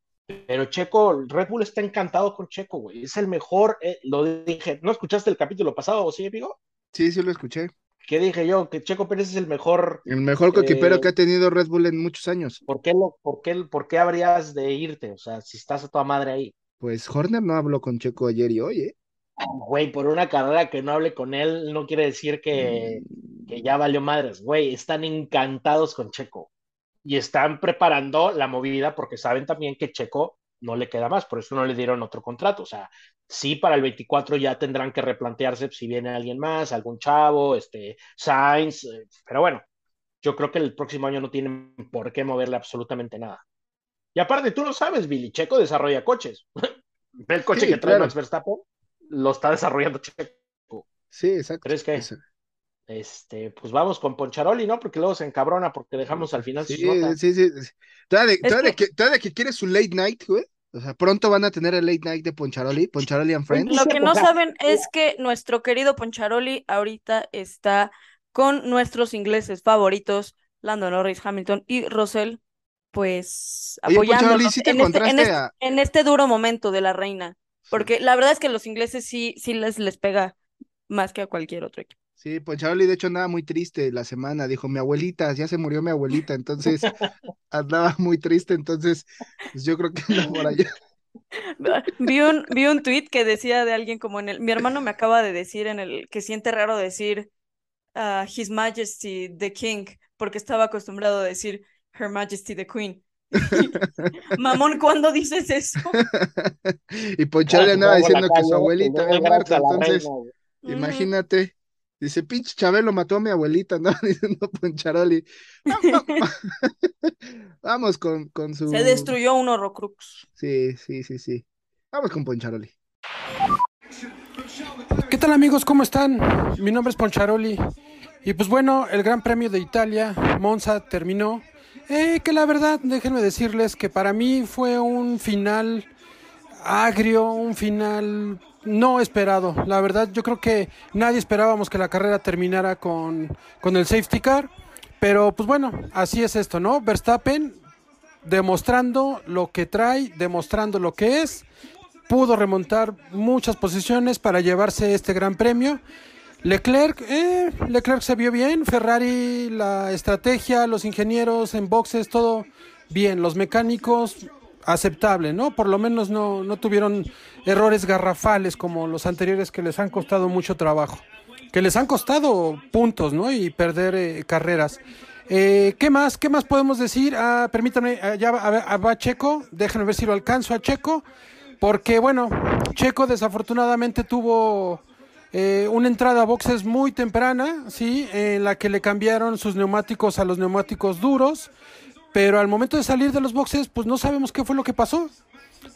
Pero Checo, Red Bull está encantado con Checo, güey. Es el mejor, eh, lo dije. ¿No escuchaste el capítulo pasado, sí, amigo? sí, sí lo escuché. ¿Qué dije yo? Que Checo Pérez es el mejor. El mejor coquipero Eh, que ha tenido Red Bull en muchos años. ¿Por qué, lo, por, qué, ¿Por qué habrías de irte? O sea, si estás a toda madre ahí. Pues Horner no habló con Checo ayer y hoy, ¿eh? Güey, por una carrera que no hable con él no quiere decir que, que ya valió madres. Güey, están encantados con Checo y están preparando la movida porque saben también que Checo no le queda más, por eso no le dieron otro contrato. O sea, sí, para el 24 ya tendrán que replantearse si viene alguien más, algún chavo, este, Sainz, eh, pero bueno, yo creo que el próximo año no tienen por qué moverle absolutamente nada. Y aparte, tú lo sabes, Billy, Checo desarrolla coches. <laughs> Ve el coche Sí, que trae claro. Max Verstappen, lo está desarrollando Checo. Sí, exacto. ¿Crees que? Eso. Este, pues vamos con Poncharoli, ¿no? Porque luego se encabrona porque dejamos al final Sí, sí, sí. sí. Todavía de, que- de que quiere su late night, güey. O sea, pronto van a tener el late night de Poncharoli, Poncharoli and Friends. Lo que no saben es que nuestro querido Poncharoli ahorita está con nuestros ingleses favoritos, Lando Norris, Hamilton y Russell, pues apoyándonos ¿sí te en, este, en, encontraste este, a- en este duro momento de la reina, porque la verdad es que los ingleses sí, sí les, les pega más que a cualquier otro equipo. Sí, Poncharoli de hecho andaba muy triste la semana, dijo, mi abuelita, ya se murió mi abuelita, entonces <laughs> andaba muy triste, entonces pues yo creo que anda por allá. Vi un, vi un tweet que decía de alguien como en el, mi hermano me acaba de decir en el que siente raro decir ah, His Majesty the King, porque estaba acostumbrado a decir Her Majesty the Queen. <laughs> Mamón, ¿cuándo dices eso? <laughs> Y Poncharoli andaba Como la diciendo que calle, su abuelita le había muerto, a la entonces imagínate, dice, pinche Chabelo mató a mi abuelita, ¿no? <laughs> Diciendo Poncharoli. Vamos con, con su... Se destruyó un Horrocrux. Sí, sí, sí, sí. Vamos con Poncharoli. ¿Qué tal amigos? ¿Cómo están? Mi nombre es Poncharoli. Y pues bueno, el Gran Premio de Italia, Monza, terminó. Eh, que la verdad, déjenme decirles que para mí fue un final agrio, un final no esperado. La verdad, yo creo que nadie esperábamos que la carrera terminara con, con el safety car. Pero pues bueno, así es esto, ¿no? Verstappen demostrando lo que trae, demostrando lo que es. pudo remontar muchas posiciones para llevarse este gran premio. Leclerc, eh, Leclerc se vio bien, Ferrari, la estrategia, los ingenieros en boxes, todo bien, los mecánicos aceptable, ¿no? Por lo menos no, no tuvieron errores garrafales como los anteriores que les han costado mucho trabajo, que les han costado puntos, ¿no? Y perder eh, carreras. Eh, ¿Qué más? ¿Qué más podemos decir? Ah, permítanme, ah, ya va, a- va Checo, déjenme ver si lo alcanzo a Checo, porque bueno, Checo desafortunadamente tuvo eh, una entrada a boxes muy temprana, sí, en la que le cambiaron sus neumáticos a los neumáticos duros, pero al momento de salir de los boxes, pues no sabemos qué fue lo que pasó.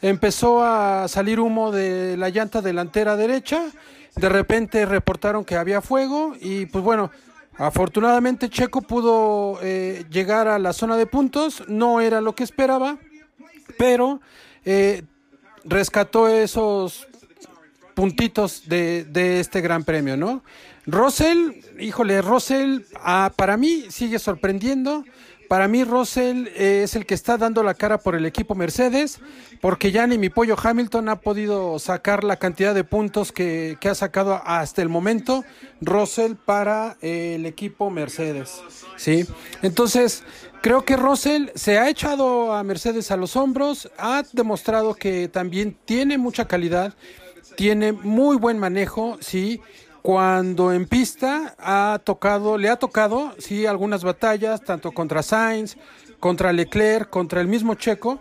Empezó a salir humo de la llanta delantera derecha, de repente reportaron que había fuego y pues bueno, afortunadamente Checo pudo eh, llegar a la zona de puntos, no era lo que esperaba, pero eh, rescató esos puntitos de, de este gran premio, ¿no? Russell, híjole, Russell ah, para mí sigue sorprendiendo. Para mí Russell eh, es el que está dando la cara por el equipo Mercedes, porque ya ni mi pollo Hamilton ha podido sacar la cantidad de puntos que, ha sacado hasta el momento Russell para eh, el equipo Mercedes. ¿sí? Entonces, creo que Russell se ha echado a Mercedes a los hombros, ha demostrado que también tiene mucha calidad, tiene muy buen manejo, sí. Cuando en pista ha tocado, le ha tocado, sí, algunas batallas, tanto contra Sainz, contra Leclerc, contra el mismo Checo,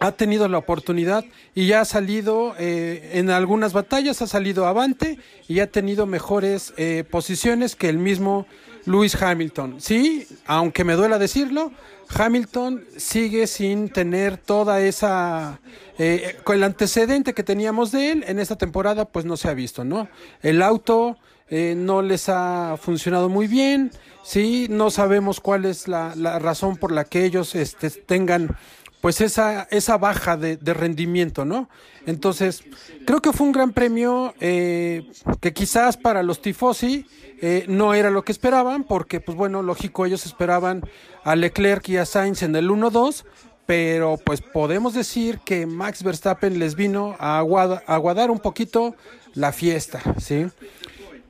ha tenido la oportunidad y ya ha salido eh, en algunas batallas, ha salido avante y ha tenido mejores eh, posiciones que el mismo Lewis Hamilton. Sí, aunque me duela decirlo, Hamilton sigue sin tener toda esa eh, con el antecedente que teníamos de él en esta temporada pues no se ha visto no el auto eh, no les ha funcionado muy bien sí no sabemos cuál es la, razón por la que ellos este, tengan pues esa, esa baja de, de rendimiento, ¿no? Entonces, creo que fue un gran premio eh, que quizás para los tifosi eh, no era lo que esperaban, porque, pues bueno, lógico, ellos esperaban a Leclerc y a Sainz en el 1-2, pero pues podemos decir que Max Verstappen les vino a aguada- aguadar un poquito la fiesta, ¿sí?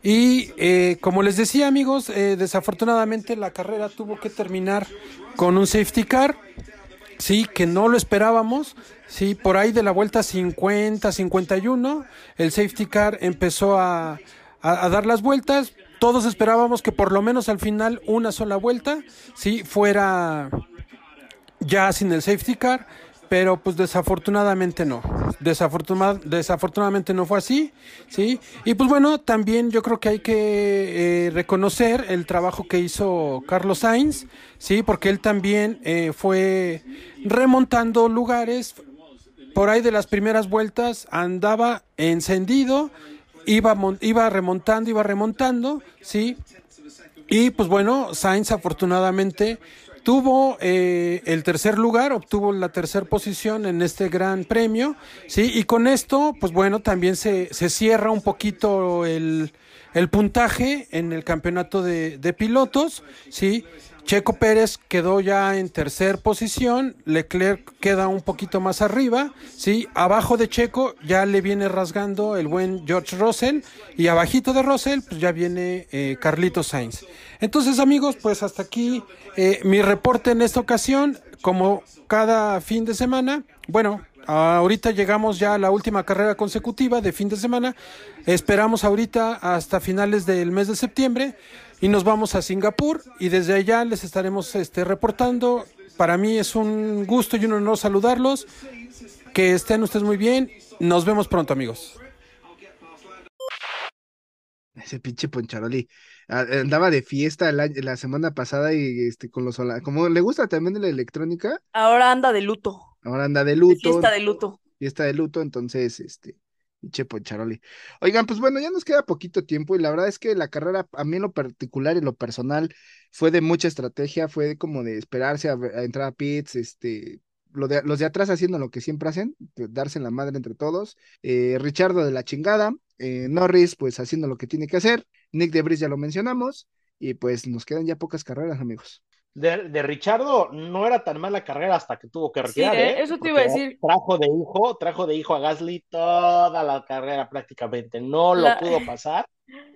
Y eh, como les decía amigos, eh, desafortunadamente la carrera tuvo que terminar con un safety car, sí, que no lo esperábamos, sí, por ahí de la vuelta 50, 51, el safety car empezó a- a dar las vueltas, todos esperábamos que por lo menos al final una sola vuelta, sí, fuera ya sin el safety car, pero pues desafortunadamente no. Desafortuna- desafortunadamente no fue así, ¿sí? Y pues bueno, también yo creo que hay que eh, reconocer el trabajo que hizo Carlos Sainz, ¿sí? Porque él también eh, fue remontando lugares, por ahí de las primeras vueltas andaba encendido, iba, iba remontando, iba remontando, ¿sí? Y pues bueno, Sainz afortunadamente tuvo eh, el tercer lugar, obtuvo la tercera posición en este gran premio, ¿sí? Y con esto, pues bueno, también se, se cierra un poquito el, el puntaje en el campeonato de, de pilotos, ¿sí? Checo Pérez quedó ya en tercer posición, Leclerc queda un poquito más arriba, sí, abajo de Checo ya le viene rasgando el buen George Russell y abajito de Russell pues ya viene eh, Carlitos Sainz. Entonces amigos, pues hasta aquí eh, mi reporte en esta ocasión, como cada fin de semana, bueno, Ahorita llegamos ya a la última carrera consecutiva de fin de semana. Esperamos ahorita hasta finales del mes de septiembre y nos vamos a Singapur y desde allá les estaremos este, reportando. Para mí es un gusto y un honor saludarlos. Que estén ustedes muy bien. Nos vemos pronto, amigos. Ese pinche Poncharoli. Andaba de fiesta la semana pasada y este con los como le gusta también la electrónica, Ahora anda de luto, ahora anda de de luto, fiesta de luto. fiesta de luto, entonces este pinche Poncharoli. Oigan, pues bueno, ya nos queda poquito tiempo y la verdad es que la carrera a mí lo particular y lo personal fue de mucha estrategia, fue como de esperarse a, entrar a pits, este de, los de atrás haciendo lo que siempre hacen, darse la madre entre todos, eh, Richardo de la chingada, eh, Norris pues haciendo lo que tiene que hacer, Nick de Vries ya lo mencionamos, y pues nos quedan ya pocas carreras, amigos. De, de Richardo no era tan mala carrera hasta que tuvo que retirar, ¿eh? ¿eh? Eso te iba a decir. Trajo de hijo, trajo de hijo a Gasly toda la carrera prácticamente. No lo La- pudo pasar.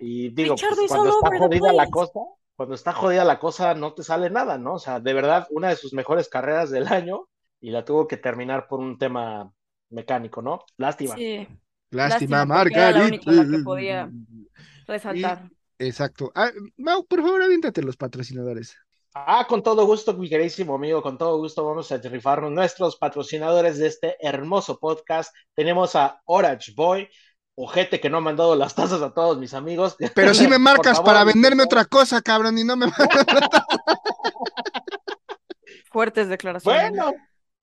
Y digo, pues, cuando está jodida la cosa, cuando está jodida la cosa, no te sale nada, ¿no? O sea, de verdad, una de sus mejores carreras del año y la tuvo que terminar por un tema mecánico, ¿no? Lástima. Sí, Lástima, Lástima, la Margarita. única la que podía resaltar. Exacto. Ah, Mau, por favor, aviéntate los patrocinadores. Ah, con todo gusto, mi queridísimo amigo, con todo gusto vamos a rifarnos nuestros patrocinadores de este hermoso podcast. Tenemos a Orange Boy, ojete que no ha mandado las tazas a todos mis amigos. <laughs> Pero si me marcas favor, para venderme otra cosa, cabrón, y no me <laughs> Fuertes declaraciones. Bueno,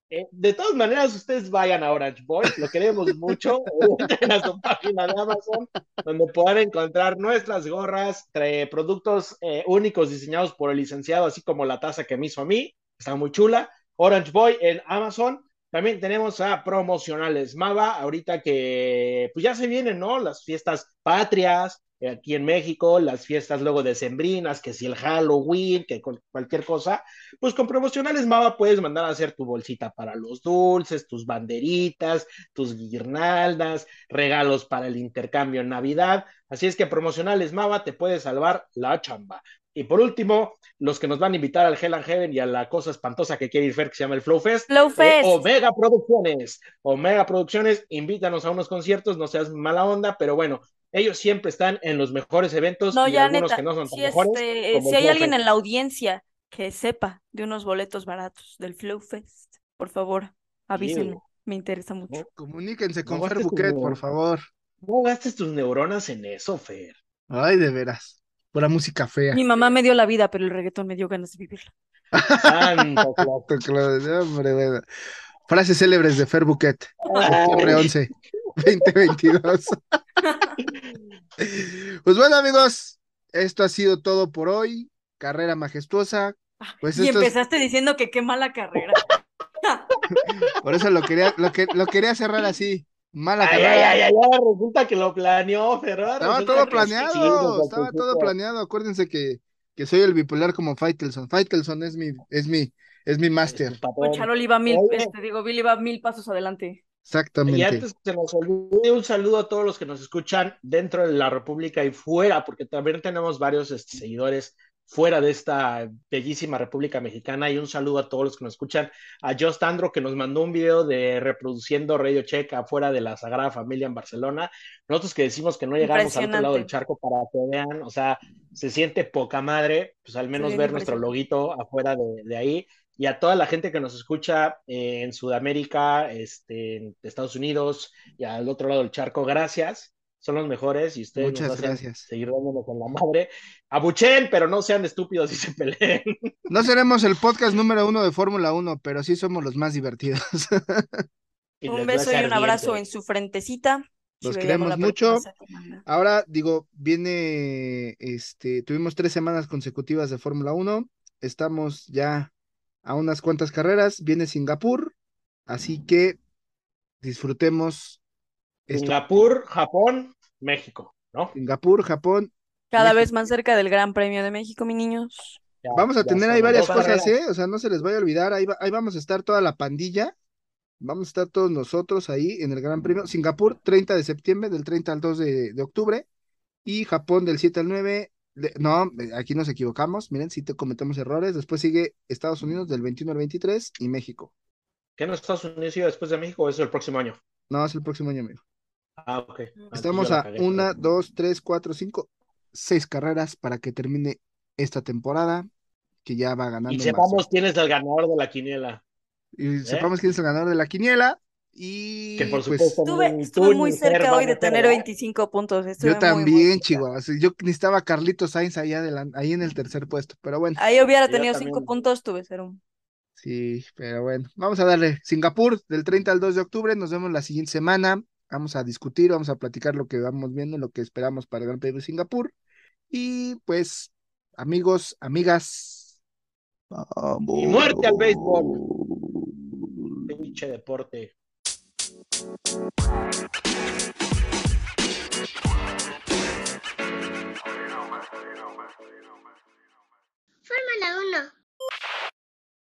eh, de todas maneras, ustedes vayan a Orange Boy, lo queremos mucho. <laughs> Entren a su página de Amazon, donde podrán encontrar nuestras gorras, productos eh, únicos diseñados por el licenciado, así como la taza que me hizo a mí, está muy chula. Orange Boy en Amazon. También tenemos a promocionales Mava, ahorita que pues ya se vienen, ¿no? Las fiestas patrias aquí en México, las fiestas luego decembrinas, que si el Halloween, que cual- cualquier cosa pues con promocionales Mava puedes mandar a hacer tu bolsita para los dulces, tus banderitas, tus guirnaldas, regalos para el intercambio en Navidad. Así es que promocionales Mava te puede salvar la chamba. Y por último, los que nos van a invitar al Hell and Heaven y a la cosa espantosa que quiere ir Fer, que se llama el Flow Fest. Flow eh, Fest. Omega Producciones, Omega Producciones, invítanos a unos conciertos, no seas mala onda, pero bueno, ellos siempre están en los mejores eventos No, y ya algunos neta, que no son tan si, mejores. este, como si hay Flow alguien Fest. en la audiencia que sepa de unos boletos baratos del Flow Fest, por favor, avísenme, me interesa mucho. Comuníquense con No Fer tu Buquet, por favor. No gastes tus neuronas en eso, Fer. Ay, de veras. Pura música fea. Mi mamá me dio la vida, pero el reggaetón me dio ganas de vivirla. Santo <laughs> Claus. Claro, hombre, bueno. Frases célebres de Fer Buquet. Ay. Octubre 11, 2022. <laughs> Pues bueno, amigos, esto ha sido todo por hoy. Carrera majestuosa. Pues y es- empezaste diciendo que qué mala carrera. <laughs> por eso lo quería, lo que, lo quería cerrar así. Mala Ay, carrera. ay, ay, resulta que lo planeó, Fer. ahora Estaba todo planeado, estaba todo planeado. Acuérdense que, que soy el bipolar como Faitelson. Faitelson es mi, es mi, es mi máster. patrón. Charoli va mil, este, digo, Billy va mil pasos adelante. Exactamente. Y antes que se nos olvide, un saludo a todos los que nos escuchan dentro de la República y fuera, porque también tenemos varios este, seguidores fuera de esta bellísima República Mexicana. Y un saludo a todos los que nos escuchan. A Just Andro, que nos mandó un video de reproduciendo Radio Check afuera de la Sagrada Familia en Barcelona. Nosotros que decimos que no llegamos al otro lado del charco para que vean, o sea, se siente poca madre, pues al menos Sí, ver es nuestro loguito afuera de, de ahí y a toda la gente que nos escucha eh, en Sudamérica, este, en Estados Unidos y al otro lado del charco, gracias. Son los mejores y ustedes Muchas nos hacen gracias. seguir dándonos con la madre. Abuchen, pero no sean estúpidos y se peleen. <laughs> No seremos el podcast número uno de Fórmula 1, pero sí somos los más divertidos. <laughs> Y Un beso y un abrazo en su frentecita. Los Si queremos mucho. Ahora, digo, viene, este, tuvimos tres semanas consecutivas de Fórmula 1. Estamos ya a unas cuantas carreras. Viene Singapur, así que disfrutemos esto. Singapur, Japón, México, ¿no? Singapur, Japón. Cada México. vez más cerca del Gran Premio de México, mi niños. Ya- Vamos a tener ahí varias cosas, carreras. ¿eh? O sea, no se les vaya a olvidar. Ahí, va- ahí vamos a estar toda la pandilla. Vamos a estar todos nosotros ahí en el Gran Premio. Singapur, 30 de septiembre, del 30 al 2 de, de octubre. Y Japón, del 7 al 9. No, eh, aquí nos equivocamos. Miren, si te cometemos errores. Después sigue Estados Unidos, del 21 al 23. Y México. ¿Qué no Estados Unidos sigue después de México o eso el próximo año? No, es el próximo año, amigo. Ah, ok. Ah, Estamos a una, dos, tres, cuatro, cinco, seis carreras para que termine esta temporada. Que ya va ganando. Y sepamos quién es el ganador de la quiniela. Y sepamos quién es el ganador de la quiniela. Y Que por pues Estuve, muy cerca hoy de tener ¿verdad? 25 puntos. Estuve yo muy, muy también. Chihuahua. Sí, Yo necesitaba a Carlitos Sainz ahí, adelan- ahí en el tercer puesto, pero bueno, Ahí hubiera tenido también. 5 puntos, tuve cero. sí, pero bueno. Vamos a darle Singapur del 30 al 2 de octubre. Nos vemos la siguiente semana. Vamos a discutir, vamos a platicar lo que vamos viendo, lo que esperamos para el Gran Premio de Singapur. Y pues, amigos, amigas. Y muerte al béisbol. Pinche deporte. Fórmula 1.